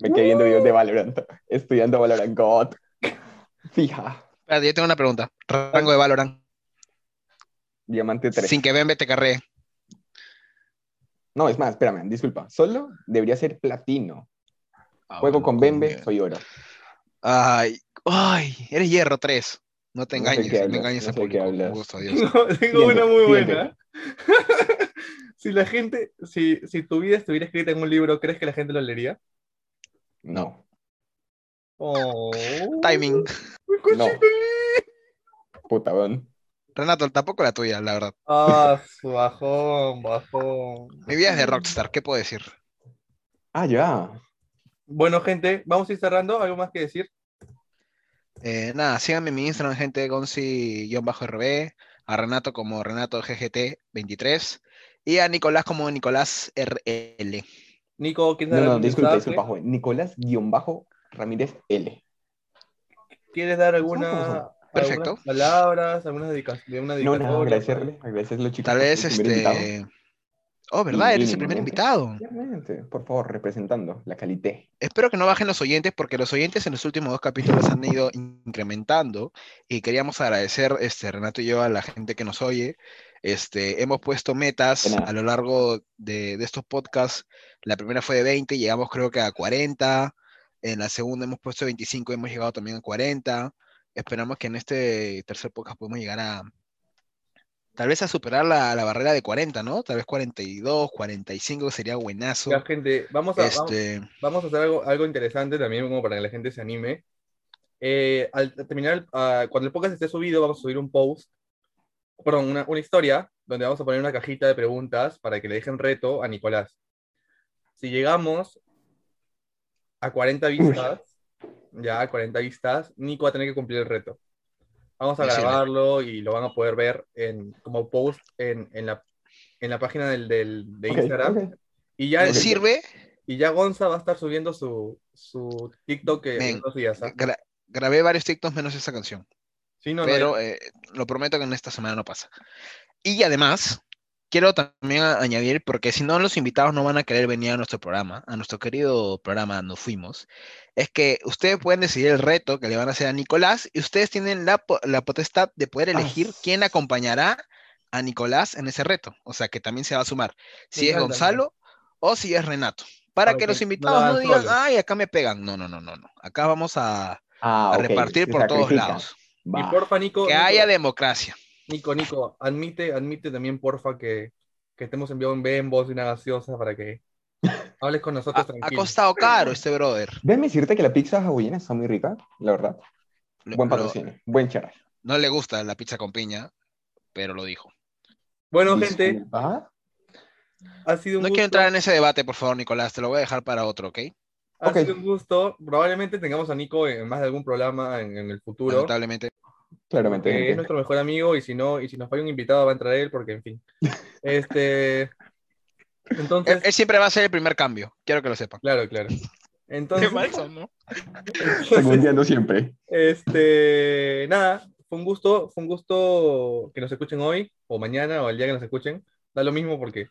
Speaker 3: Me quedé viendo videos de Valorant, estudiando Valorant God. (laughs) Fija.
Speaker 2: Espérate, yo tengo una pregunta. Rango de Valorant.
Speaker 3: Diamante 3.
Speaker 2: Sin que Bembe te carree.
Speaker 3: No, es más, espérame, disculpa. Solo debería ser platino.
Speaker 2: Ah,
Speaker 3: Juego
Speaker 2: bueno,
Speaker 3: con Bembe,
Speaker 2: mierda.
Speaker 3: soy oro.
Speaker 2: Ay, ay, eres hierro 3. No te
Speaker 3: No sé
Speaker 2: engañes,
Speaker 3: qué
Speaker 2: no
Speaker 3: hablas,
Speaker 2: engañes
Speaker 3: no sé qué hablas.
Speaker 2: Gusto. (laughs)
Speaker 1: No, tengo una muy buena. (laughs) si la gente, si, si tu vida estuviera escrita en un libro, ¿crees que la gente lo leería?
Speaker 3: No.
Speaker 1: Oh,
Speaker 2: Timing.
Speaker 3: No. Puta, weón.
Speaker 2: Renato, tampoco la tuya, la verdad.
Speaker 1: Ah, su bajón, bajón.
Speaker 2: Mi vida es de Rockstar, ¿qué puedo decir?
Speaker 3: Ah, ya.
Speaker 1: Bueno, gente, vamos a ir cerrando. ¿Algo más que decir?
Speaker 2: Eh, nada, síganme en mi Instagram, gente, Gonzi-RB, a Renato como Renato GGT23 y a Nicolás como Nicolás RL.
Speaker 1: Nico, ¿quieres
Speaker 3: No,
Speaker 1: dar
Speaker 3: no, disculpa,
Speaker 1: mensaje?
Speaker 3: disculpa, joven. Nicolás-Ramírez L.
Speaker 1: ¿Quieres dar
Speaker 3: ¿Cómo, cómo,
Speaker 1: alguna,
Speaker 3: cómo?
Speaker 2: Perfecto.
Speaker 1: algunas palabras, algunas dedica- de una
Speaker 3: No, nada, agradecerle, agradecerle, chicos.
Speaker 2: Tal vez este. Oh, ¿verdad? Eres el primer invitado.
Speaker 3: Por favor, representando la calité.
Speaker 2: Espero que no bajen los oyentes, porque los oyentes en los últimos dos capítulos han ido incrementando. Y queríamos agradecer, este, Renato y yo, a la gente que nos oye. Este, hemos puesto metas a lo largo de, de estos podcasts. La primera fue de 20, llegamos creo que a 40. En la segunda hemos puesto 25, hemos llegado también a 40. Esperamos que en este tercer podcast podamos llegar a. Tal vez a superar la, la barrera de 40, ¿no? Tal vez 42, 45 sería buenazo.
Speaker 1: Ya, gente, vamos a, vamos-
Speaker 2: Este,
Speaker 1: vamos a hacer algo, algo interesante también, como para que la gente se anime. Eh, al terminar, ah, cuando el podcast esté subido, vamos a subir un post, perdón, una, una historia, donde vamos a poner una cajita de preguntas para que le dejen reto a Nicolás. Si llegamos a 40 vistas, ya a 40 vistas, Nico va a tener que cumplir el reto. Vamos a grabarlo y lo van a poder ver en, como post en, en la, en la página del, del- de Instagram. Y ya
Speaker 2: ¿me
Speaker 3: Ok.
Speaker 2: sirve?
Speaker 1: y ya Gonza va a estar subiendo su, su TikTok en dos días. ¿ah?
Speaker 2: Gra- grabé varios TikToks menos esa canción,
Speaker 1: Sí, no, no,
Speaker 2: pero eh, lo prometo que en esta semana no pasa. Y además, quiero también añadir, porque si no los invitados no van a querer venir a nuestro programa, a nuestro querido programa Nos Fuimos, es que ustedes pueden decidir el reto que le van a hacer a Nicolás y ustedes tienen la, la potestad de poder
Speaker 3: Ah,
Speaker 2: elegir quién acompañará a Nicolás en ese reto. O sea, que también se va a sumar, si es Gonzalo o si es Renato. Para
Speaker 1: Para
Speaker 2: que
Speaker 1: que
Speaker 2: los invitados no digan, ay, acá me pegan. No, no, no, no, no. Acá vamos a,
Speaker 3: Ah,
Speaker 2: a repartir
Speaker 3: se
Speaker 2: por todos lados.
Speaker 1: Y
Speaker 3: Va.
Speaker 1: porfa, Nico,
Speaker 2: Que
Speaker 1: Nico,
Speaker 2: haya democracia.
Speaker 1: Nico, Nico, admite, admite también, porfa, que, que te hemos enviado un bembos y una gaseosa para que hables con (laughs)
Speaker 2: Ha,
Speaker 1: nosotros
Speaker 2: ha
Speaker 1: tranquilo.
Speaker 2: costado caro este brother.
Speaker 3: Déjame decirte que la pizza hawaiana está muy rica, la verdad.
Speaker 2: Lo-
Speaker 3: Buen
Speaker 2: lo-
Speaker 3: patrocinio, buen charal.
Speaker 2: no le gusta la pizza con piña, pero lo dijo.
Speaker 1: Bueno, gente, ha sido un
Speaker 2: No
Speaker 1: gusto.
Speaker 2: quiero entrar en ese debate, por favor, Nicolás. Te lo voy a dejar para otro, ¿ok?
Speaker 1: Ha sido un gusto. Probablemente tengamos a Nico en más de algún programa en, en el futuro.
Speaker 2: Lamentablemente.
Speaker 3: Claramente.
Speaker 1: es nuestro mejor amigo y si no, y si nos falla un invitado va a entrar él, porque en fin. Este.
Speaker 2: Él,
Speaker 1: Entonces,
Speaker 2: él siempre va a ser el primer cambio. Quiero que lo sepan.
Speaker 1: claro, claro. Entonces, (laughs)
Speaker 2: ¿no?
Speaker 3: Segundeando siempre.
Speaker 1: este, nada, fue un gusto, fue un gusto que nos escuchen hoy, o mañana, o el día que nos escuchen. Da lo mismo porque,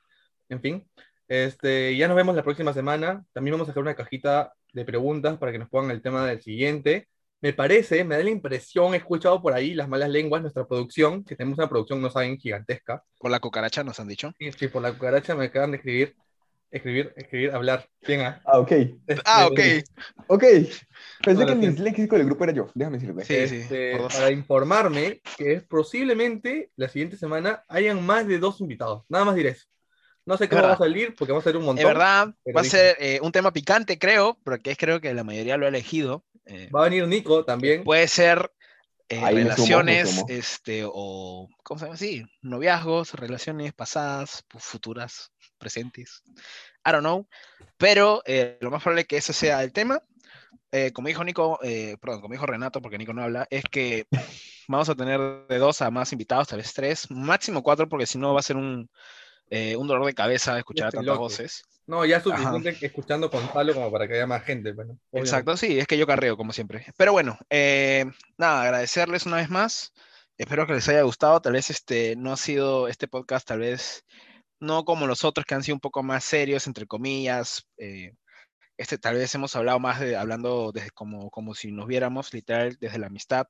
Speaker 1: en fin. Este, ya nos vemos la próxima semana. También vamos a dejar una cajita de preguntas para que nos pongan el tema del siguiente. Me parece, me da la impresión, he escuchado por ahí las malas lenguas, nuestra producción, que tenemos una producción, no saben, gigantesca.
Speaker 2: Por la cucaracha nos han dicho.
Speaker 1: Sí, sí, por la cucaracha me acaban de escribir, escribir, escribir, hablar. Bien, ah.
Speaker 3: Ah, ok.
Speaker 1: Este,
Speaker 2: Ah, ok.
Speaker 3: Ok. Pensé
Speaker 1: Ahora
Speaker 3: que el disléxico del grupo era yo, déjame decirte.
Speaker 2: Sí, sí,
Speaker 1: este, para informarme que posiblemente la siguiente semana hayan más de dos invitados. Nada más diré eso. No sé qué
Speaker 2: Es
Speaker 1: va a salir, porque va a ser un montón.
Speaker 2: Es verdad,
Speaker 1: pero
Speaker 2: va a ser eh, un tema picante, creo, porque es creo que la mayoría lo ha elegido. Eh,
Speaker 1: Va a venir Nico también.
Speaker 2: puede ser eh,
Speaker 3: me sumo, me
Speaker 2: relaciones,
Speaker 3: sumo.
Speaker 2: este, o, ¿cómo se llama así? Noviazgos, relaciones pasadas, futuras, presentes. I don't know. Pero eh, lo más probable que ese sea el tema. Eh, como dijo Nico, eh, perdón, como dijo Renato, porque Nico no habla, es que vamos a tener de dos a más invitados, tal vez tres, máximo cuatro, porque si no va a ser un, eh, un dolor de cabeza escuchar a
Speaker 1: Este
Speaker 2: tantas
Speaker 1: loco.
Speaker 2: voces.
Speaker 1: No, ya suficiente escuchando con Palo como para que haya más gente. Bueno, obviamente.
Speaker 2: Exacto, sí, es que yo carreo como siempre. Pero bueno, eh, nada, agradecerles una vez más. Espero que les haya gustado. Tal vez este no ha sido este podcast, tal vez no como los otros que han sido un poco más serios, entre comillas. eh, este tal vez hemos hablado más de hablando desde como, como si nos viéramos literal desde la amistad.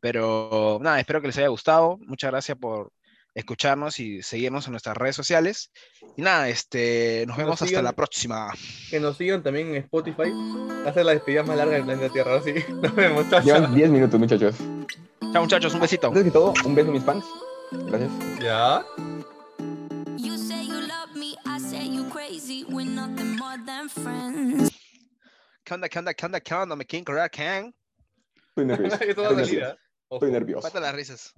Speaker 2: Pero nada, espero que les haya gustado. Muchas gracias por escucharnos y seguirnos en nuestras redes sociales. Y nada, este, nos vemos hasta la próxima.
Speaker 1: Que nos sigan también en Spotify. Hacer la despedida más larga del planeta Tierra. Así (laughs) nos vemos. Chao.
Speaker 3: Llevan 10 minutos, muchachos.
Speaker 2: Chao muchachos, un besito.
Speaker 3: Antes que todo, un beso a mis fans. Gracias.
Speaker 1: Ya.
Speaker 4: You say you love me, I say you crazy. We're nothing more than friends.
Speaker 2: ¿Qué onda, qué onda, qué onda, qué onda? Me quieren correr, ¿qué?
Speaker 3: Estoy (laughs) nervioso. Estoy nervioso.
Speaker 1: Ojo.
Speaker 3: Estoy nervioso.
Speaker 2: Falta las risas.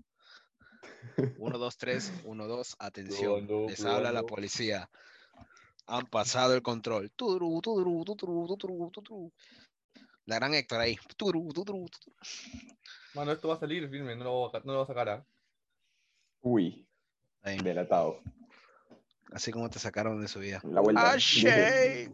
Speaker 2: 1, 2, 3, 1, 2, atención.
Speaker 1: Probando,
Speaker 2: Les habla la
Speaker 1: probando.
Speaker 2: policía. Han pasado el control. Tudru, tudru, tudru, tudru, tudru. La gran Héctor ahí. Tudru, tudru, tudru.
Speaker 1: Mano, esto va a salir firme, no lo, voy a- no lo va a sacar. ¿ah?
Speaker 3: Uy,
Speaker 2: Ahí,
Speaker 3: delatado.
Speaker 2: Así como te sacaron de su vida.
Speaker 3: La vuelta.
Speaker 2: ¡Ah, shame!